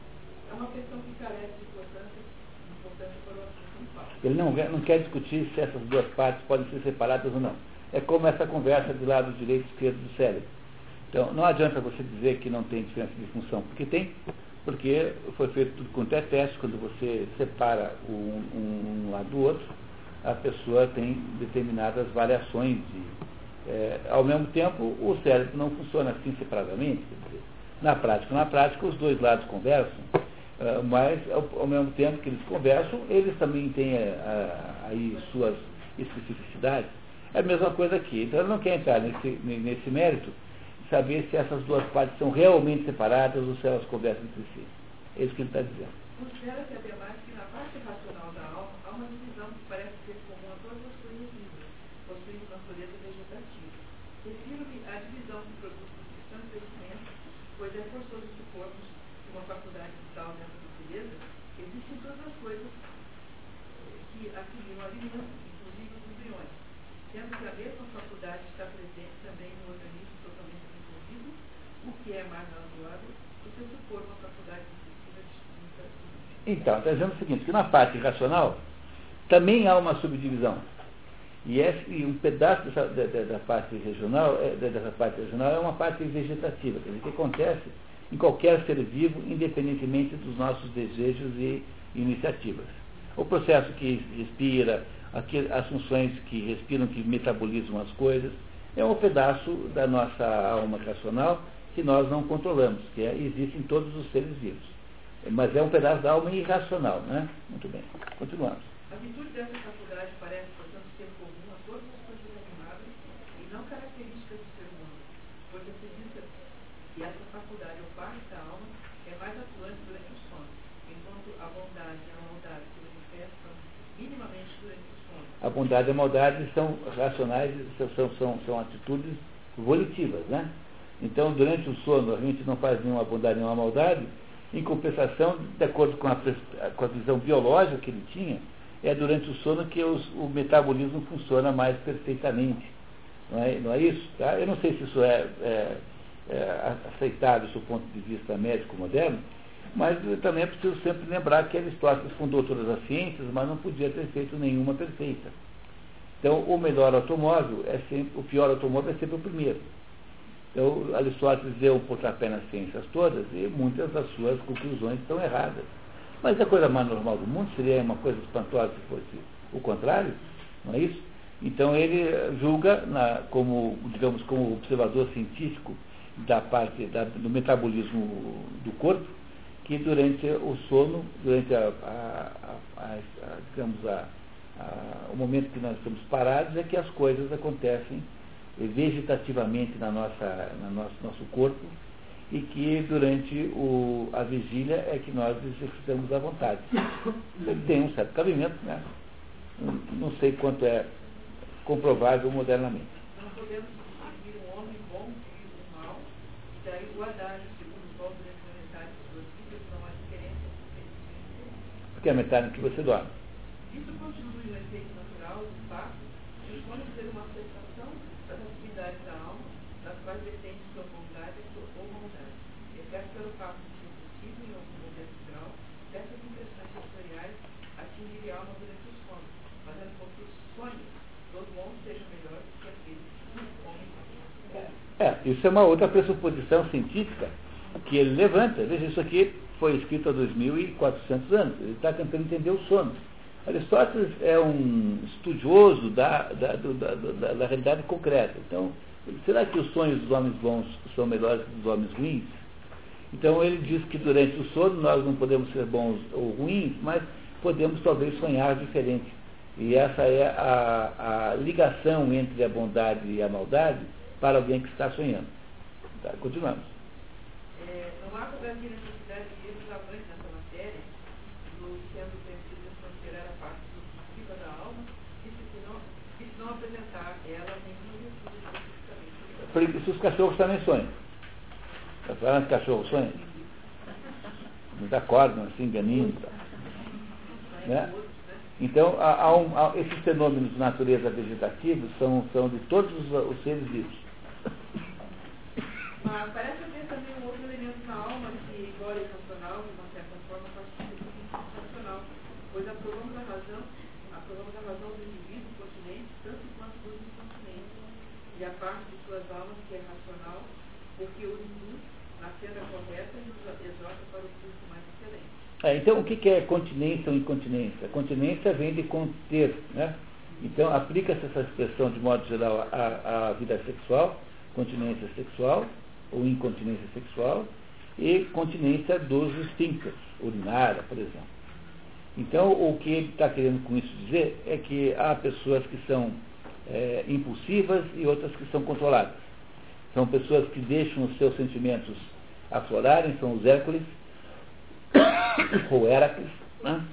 é uma questão que carece de importância, importância para o assunto. Ele não, não quer discutir se essas duas partes podem ser separadas ou não. É como essa conversa de lado direito e esquerdo do cérebro. Então, não adianta você dizer que não tem diferença de função, porque tem, porque foi feito tudo quanto é teste, quando você separa um, um, lado do outro, a pessoa tem determinadas variações de é, ao mesmo tempo, o cérebro não funciona assim separadamente. Dizer, na prática, na prática, os dois lados conversam Uh, mas, ao, ao, mesmo tempo que eles conversam, eles também têm uh, aí suas especificidades. É a mesma coisa aqui. Então, ele não quer entrar nesse, nesse mérito, saber se essas duas partes são realmente separadas ou se elas conversam entre si. É isso que ele está dizendo. Considera-se, que na parte racional da alma há uma divisão que parece ser comum a todas as coisas vivas, possuindo natureza vegetativa. Refiro-me à divisão que produz nutrição e crescimento, pois é forçoso supormos que uma faculdade vital nessa natureza existe em todas as coisas eh, que assimilam alimentos, inclusive os embriões, sendo que a mesma faculdade está presente também no organismo totalmente desenvolvido, o que é mais razoável do que supor uma faculdade então, está dizendo o seguinte, que na parte racional também há uma subdivisão. E, e um pedaço dessa, da, da, parte regional, é, dessa parte regional é uma parte vegetativa, quer dizer, que acontece em qualquer ser vivo, independentemente dos nossos desejos e iniciativas. O processo que respira, as funções que respiram, que metabolizam as coisas, é um pedaço da nossa alma racional que nós não controlamos, que é, existe em todos os seres vivos. Mas é um pedaço da alma irracional, né? Muito bem. Continuamos. A virtude dessa faculdade parece, portanto, ser comum a todas as coisas animadas e não característica do ser humano, pois acredita que essa faculdade ou parte da alma é mais atuante durante o sono, enquanto a bondade e a maldade se manifestam minimamente durante o sono. A bondade e a maldade são racionais, são, são, são atitudes volitivas, né? Então, durante o sono, a gente não faz nenhuma bondade, nenhuma maldade, em compensação, de acordo com a, com a visão biológica que ele tinha, é durante o sono que os, o metabolismo funciona mais perfeitamente. Não é, não é isso? Tá? Eu não sei se isso é, é, é aceitável do ponto de vista médico moderno, mas também é preciso sempre lembrar que Aristóteles fundou todas as ciências, mas não podia ter feito nenhuma perfeita. Então, o melhor automóvel é sempre, o pior automóvel é sempre o primeiro. Então, Aristóteles deu um pontapé nas ciências todas e muitas das suas conclusões estão erradas. Mas a coisa mais normal do mundo seria uma coisa espantosa se fosse o contrário, não é isso? Então ele julga na, como, digamos, como observador científico da parte da, do metabolismo do corpo, que durante o sono, durante a, a, a, digamos, o momento que nós estamos parados, é que as coisas acontecem vegetativamente na nossa, no nosso, nosso corpo e que durante o, a vigília é que nós exercitamos a vontade. Ele tem um certo cabimento, né? não, sei quanto é comprovável modernamente. Não podemos distinguir um homem bom de um mal, e daí o adágio, segundo os povos metade de suas vidas, não há diferença entre Porque é a metade que você dorme. Isso constitui um efeito natural do fato de quando ser uma sensação das atividades da alma, das quais depende sua bondade ou bondade, exceto pelo fato de ser possível, em algum momento grau, dessas impressões sensoriais atingirem a alma durante o sono, fazendo com que os sonhos dos bons sejam melhores que aqueles que comem. É, isso é uma outra pressuposição científica que ele levanta. Veja, isso aqui foi escrito há 2.400 anos. Ele está tentando entender o sono. Aristóteles é um estudioso da, da, da, da, da realidade concreta. Então, será que os sonhos dos homens bons são melhores que os homens ruins? Então ele diz que durante o sono nós não podemos ser bons ou ruins, mas podemos talvez sonhar diferente. E essa é a, a ligação entre a bondade e a maldade para alguém que está sonhando. Tá, continuamos. É, não há necessidade de ir nessa matéria, sendo considerar a parte subjetiva da alma e se não, e se não apresentar ela nenhum estudo especificamente. Isso os cachorros também sonham. Está falando que cachorro sonha? Nos acordam assim, ganindo. Né? Então, há, há um, há, esses fenômenos de natureza vegetativa são, são de todos os, os seres vivos. Ah, parece haver também um outro elemento na alma que, embora irracional, de uma certa forma, participa racional, pois aprovamos a razão, aprovamos a razão do indivíduo continente, tanto quanto dos incontinentes, e a parte de suas almas que é racional, porque o induz na senda correta e nos exorta para o curso mais excelente. É, então, o que é continência ou incontinência? Continência vem de conter, né? Então, aplica-se essa expressão de modo geral à, à vida sexual, continência sexual ou incontinência sexual, e continência dos esfíncteres, urinária, por exemplo. Então, o que ele está querendo com isso dizer é que há pessoas que são é, impulsivas e outras que são controladas. São pessoas que deixam os seus sentimentos aflorarem, são os Hércules, ou Heracles, né?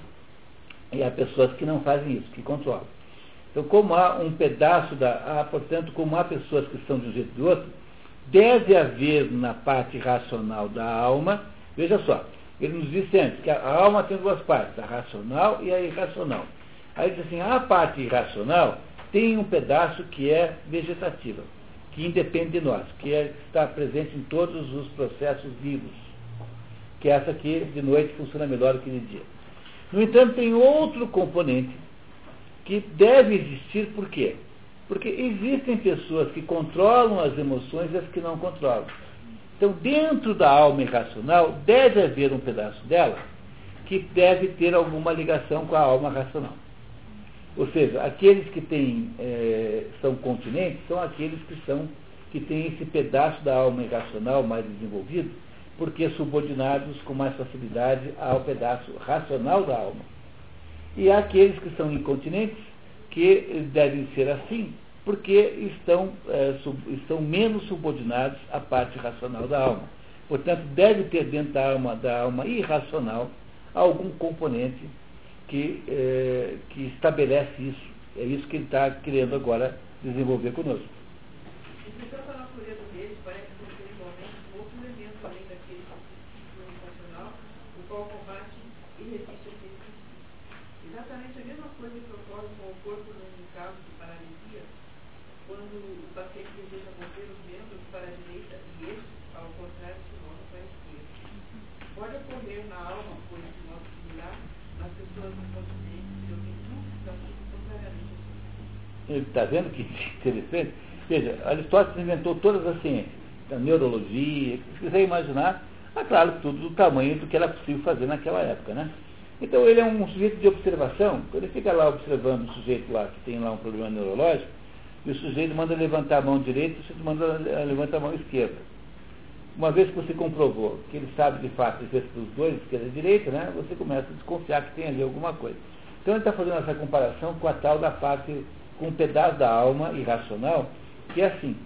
e há pessoas que não fazem isso, que controlam. Então, como há um pedaço da. Há, portanto, como há pessoas que são de um jeito ou do outro, deve haver na parte racional da alma, veja só, ele nos disse antes que a alma tem duas partes, a racional e a irracional. Aí diz assim, a parte irracional tem um pedaço que é vegetativa, que independe de nós, que é, está presente em todos os processos vivos, que é essa aqui de noite funciona melhor do que de dia. No entanto, tem outro componente que deve existir, por quê? Porque existem pessoas que controlam as emoções e as que não controlam. Então, dentro da alma irracional, deve haver um pedaço dela que deve ter alguma ligação com a alma racional. Ou seja, aqueles que têm, é, são continentes são aqueles que, são, que têm esse pedaço da alma irracional mais desenvolvido, porque subordinados com mais facilidade ao pedaço racional da alma. E aqueles que são incontinentes, que devem ser assim, porque estão, é, sub, estão menos subordinados à parte racional da alma. Portanto, deve ter dentro da alma, da alma irracional algum componente que, é, que estabelece isso. É isso que ele está querendo agora desenvolver conosco. Está vendo que interessante? Veja, Aristóteles inventou todas as ciências, a neurologia, se quiser imaginar, é claro, tudo do tamanho do que era possível fazer naquela época, né? Então ele é um sujeito de observação, ele fica lá observando o sujeito lá que tem lá um problema neurológico, e o sujeito manda levantar a mão direita, o sujeito manda levantar a mão esquerda. Uma vez que você comprovou que ele sabe de fato o dos dois, esquerda e direita, né, você começa a desconfiar que tem ali alguma coisa. Então ele está fazendo essa comparação com a tal da parte com um pedaço da alma irracional, que é assim,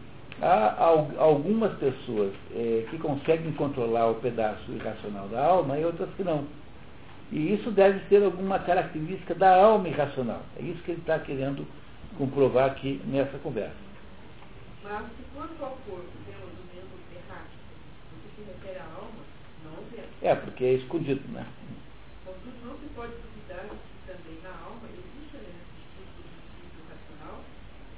há algumas pessoas é, que conseguem controlar o pedaço irracional da alma e outras que não. E isso deve ser alguma característica da alma irracional. É isso que ele está querendo comprovar aqui nessa conversa. Mas se quanto ao corpo temos o mesmo errático, o que se refere à alma, não vemos. É, porque é escondido, né? Contudo, não se pode duvidar que também na alma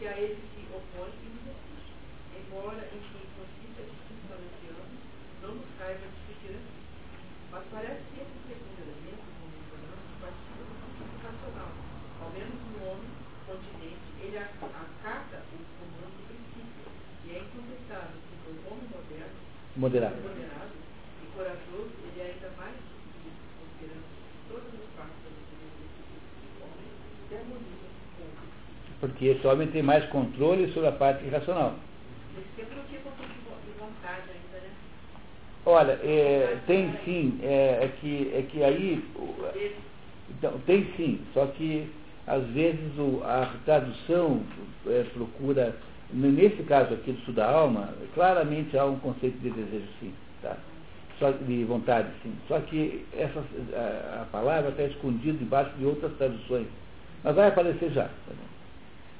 que a ele se opõe e nos assiste, embora em que consiste a distinção entre ambos, não nos caiba discutir assim. Mas parece que esse segundo elemento, como mencionamos, participa do princípio racional. Ao menos no homem continente, ele acata o comando do princípio, e é incontestável que no homem moderno, moderado. moderado e corajoso, ele é ainda mais difícil, considerando todas as partes da natureza do homem, demoniza porque esse homem tem mais controle sobre a parte irracional. Olha, é, tem sim, é, é, que, é que aí. Então, tem sim, só que às vezes o, a tradução é, procura, nesse caso aqui do estudo da alma, claramente há um conceito de desejo sim, tá? Só de vontade sim. Só que essa, a, a palavra está escondida debaixo de outras traduções. Mas vai aparecer já. Tá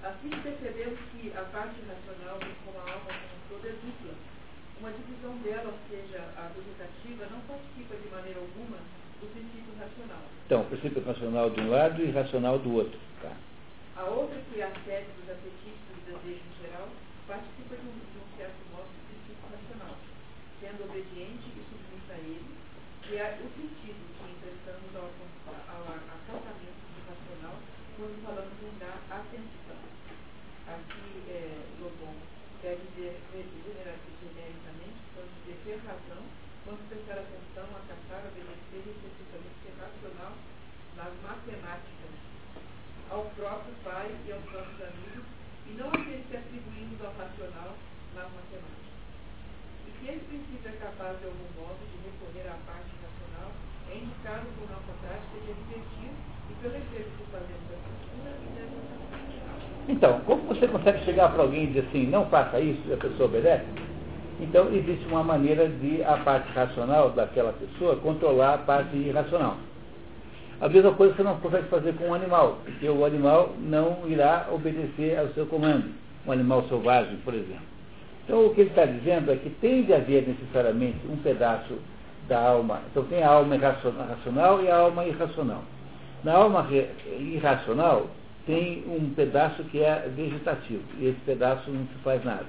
Assim percebemos que a parte racional, como a alma como um todo, é dupla. Uma divisão dela, ou seja, a vegetativa, não participa de maneira alguma do princípio racional. Então, o princípio racional de um lado e racional do outro. Tá? A outra, que é a sede dos apetites e do desejo em geral, participa de um, de um certo modo do princípio racional, sendo obediente e submissa a ele, que é o sentido que emprestamos ao, ao, ao acatamento do racional quando falamos em dar atenção aqui é, Lobon deve dizer genericamente, quando dizer ter razão, quando prestar atenção, acatar, obedecer e especificamente ser racional nas matemáticas, ao próprio pai e aos próprios amigos, e não aqueles que atribuímos ao racional nas matemáticas. E Se esse princípio é capaz de algum modo de recorrer à parte racional, é indicado por nossa prática de advertir e pelo efeito que fazemos da cultura e da Então, como você consegue chegar para alguém e dizer assim, não faça isso, e a pessoa obedece? Então, existe uma maneira de a parte racional daquela pessoa controlar a parte irracional. A mesma coisa você não consegue fazer com um animal, porque o animal não irá obedecer ao seu comando. Um animal selvagem, por exemplo. Então, o que ele está dizendo é que tem de haver necessariamente um pedaço da alma. Então, tem a alma racional e a alma irracional. Na alma irracional, tem um pedaço que é vegetativo, e esse pedaço não se faz nada.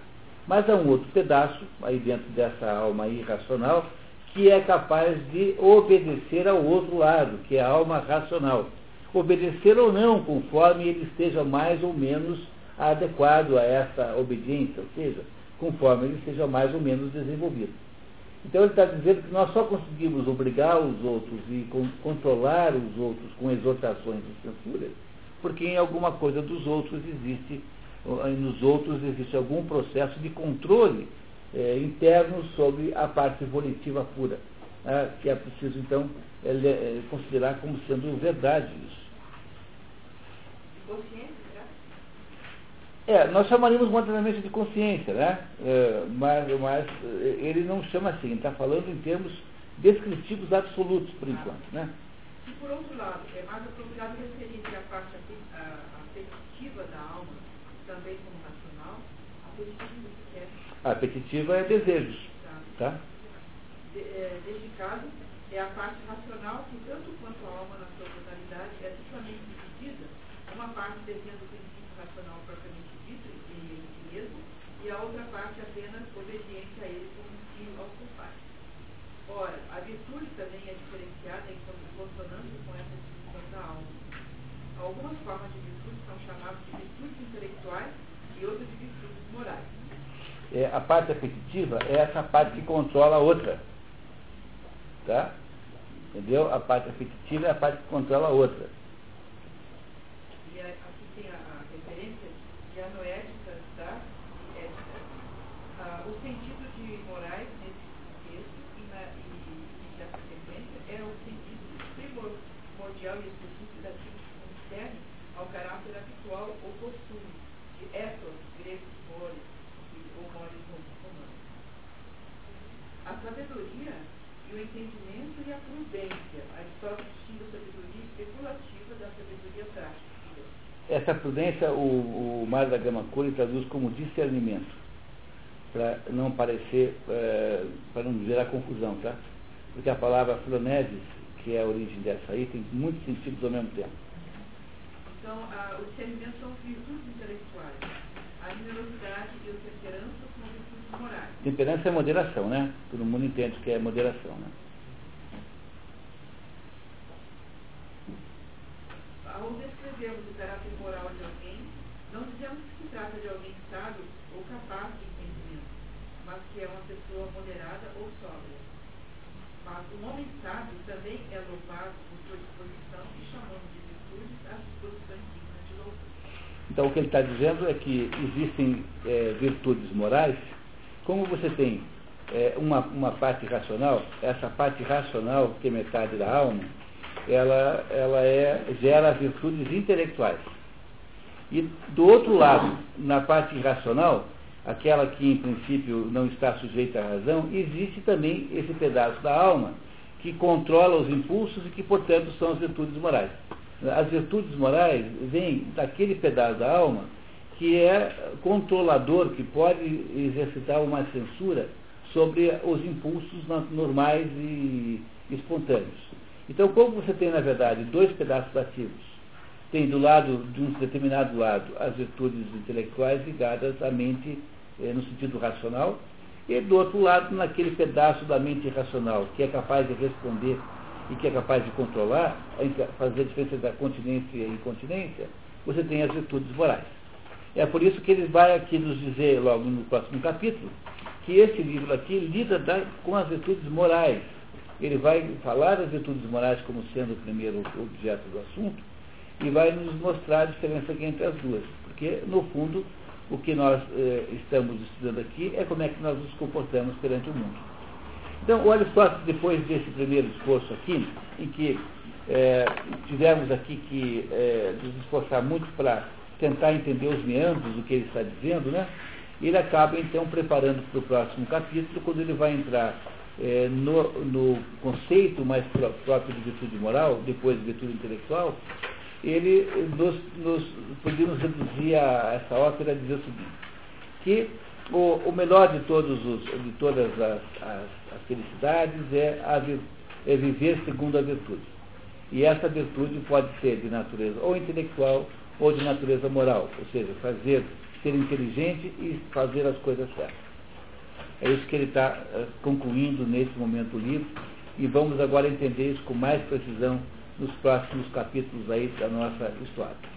Mas há um outro pedaço, aí dentro dessa alma irracional, que é capaz de obedecer ao outro lado, que é a alma racional. Obedecer ou não, conforme ele esteja mais ou menos adequado a essa obediência, ou seja, conforme ele seja mais ou menos desenvolvido. Então ele está dizendo que nós só conseguimos obrigar os outros e controlar os outros com exortações e censuras, porque em alguma coisa dos outros existe, nos outros existe algum processo de controle é, interno sobre a parte volitiva pura, né, que é preciso, então, é, considerar como sendo verdade isso. É, nós chamaríamos moderadamente de consciência, né? É, mas, mas ele não chama assim, está falando em termos descritivos absolutos, por enquanto. Né? E por outro lado, é mais apropriado referir a parte afetiva da alma, também como racional, afetiva a apetitiva é desejos. Tá? Caso, é a parte racional que, tanto quanto a alma na sua totalidade, é totalmente dividida, uma parte devendo o princípio racional propriamente dito, em ele mesmo, e a outra parte apenas obediente a ele como filho ao pai. Ora, a virtude também é diferenciada em consonância com essa divisão da alma. Algumas formas de virtude são chamadas de virtudes intelectuais e outras de virtudes morais é, a parte afetiva é essa parte que controla a outra. Tá? Entendeu? A parte afetiva é a parte que controla a outra. E aqui tem a, a referência de anoética tá? e ética. Ah, o sentido de morais nesse texto e, na, e, e dessa sequência é o sentido primordial e específico daquilo que concerne ao caráter habitual ou costume de ethos, grego, mores, a sabedoria e o entendimento e a prudência. Aristóteles distingue a sabedoria especulativa da sabedoria prática. Essa prudência, o, o Mário da Gama Curi traduz como discernimento, para não parecer, é, para não gerar confusão, tá? Porque a palavra floneses, que é a origem dessa aí, tem muitos sentidos ao mesmo tempo. Então, a, o discernimento são virtudes intelectuais. A generosidade e a temperança Temperança é moderação, né? Todo mundo entende que é moderação, né? Ao descrevermos o caráter moral de alguém, não dizemos que se trata de alguém sábio ou capaz de entendimento, mas que é uma pessoa moderada ou sóbria. Mas um homem sábio também é louvado por sua disposição e chamando de virtudes as disposições dignas de louvor. Então o que ele está dizendo é que existem é, virtudes morais como você tem é, uma, uma parte racional, essa parte racional, que é metade da alma, ela, ela é, gera virtudes intelectuais. E do outro lado, na parte racional, aquela que em princípio não está sujeita à razão, existe também esse pedaço da alma que controla os impulsos e que, portanto, são as virtudes morais. As virtudes morais vêm daquele pedaço da alma que é controlador, que pode exercitar uma censura sobre os impulsos normais e espontâneos. Então, como você tem, na verdade, dois pedaços ativos, tem do lado, de um determinado lado, as virtudes intelectuais ligadas à mente eh, no sentido racional, e do outro lado, naquele pedaço da mente irracional, que é capaz de responder e que é capaz de controlar, fazer a diferença da continência e incontinência, você tem as virtudes morais. É por isso que ele vai aqui nos dizer, logo no próximo capítulo, que esse livro aqui lida da, com as virtudes morais. Ele vai falar das virtudes morais como sendo o primeiro objeto do assunto e vai nos mostrar a diferença entre as duas. Porque, no fundo, o que nós eh, estamos estudando aqui é como é que nós nos comportamos perante o mundo. Então, o Aristóteles, depois desse primeiro esforço aqui, em que eh, tivemos aqui que eh, nos esforçar muito para tentar entender os meandros do que ele está dizendo, né? ele acaba então preparando para o próximo capítulo, quando ele vai entrar é, no, no, conceito mais próprio de virtude moral, depois de virtude intelectual, ele nos, nos reduzir a essa ópera dizer o seguinte, que o, o melhor de, todos os, de todas as, as, as felicidades é, a, é viver segundo a virtude. E essa virtude pode ser de natureza ou intelectual ou de natureza moral, ou seja, fazer, ser inteligente e fazer as coisas certas. É isso que ele está uh, concluindo nesse momento do livro, e vamos agora entender isso com mais precisão nos próximos capítulos aí da nossa história.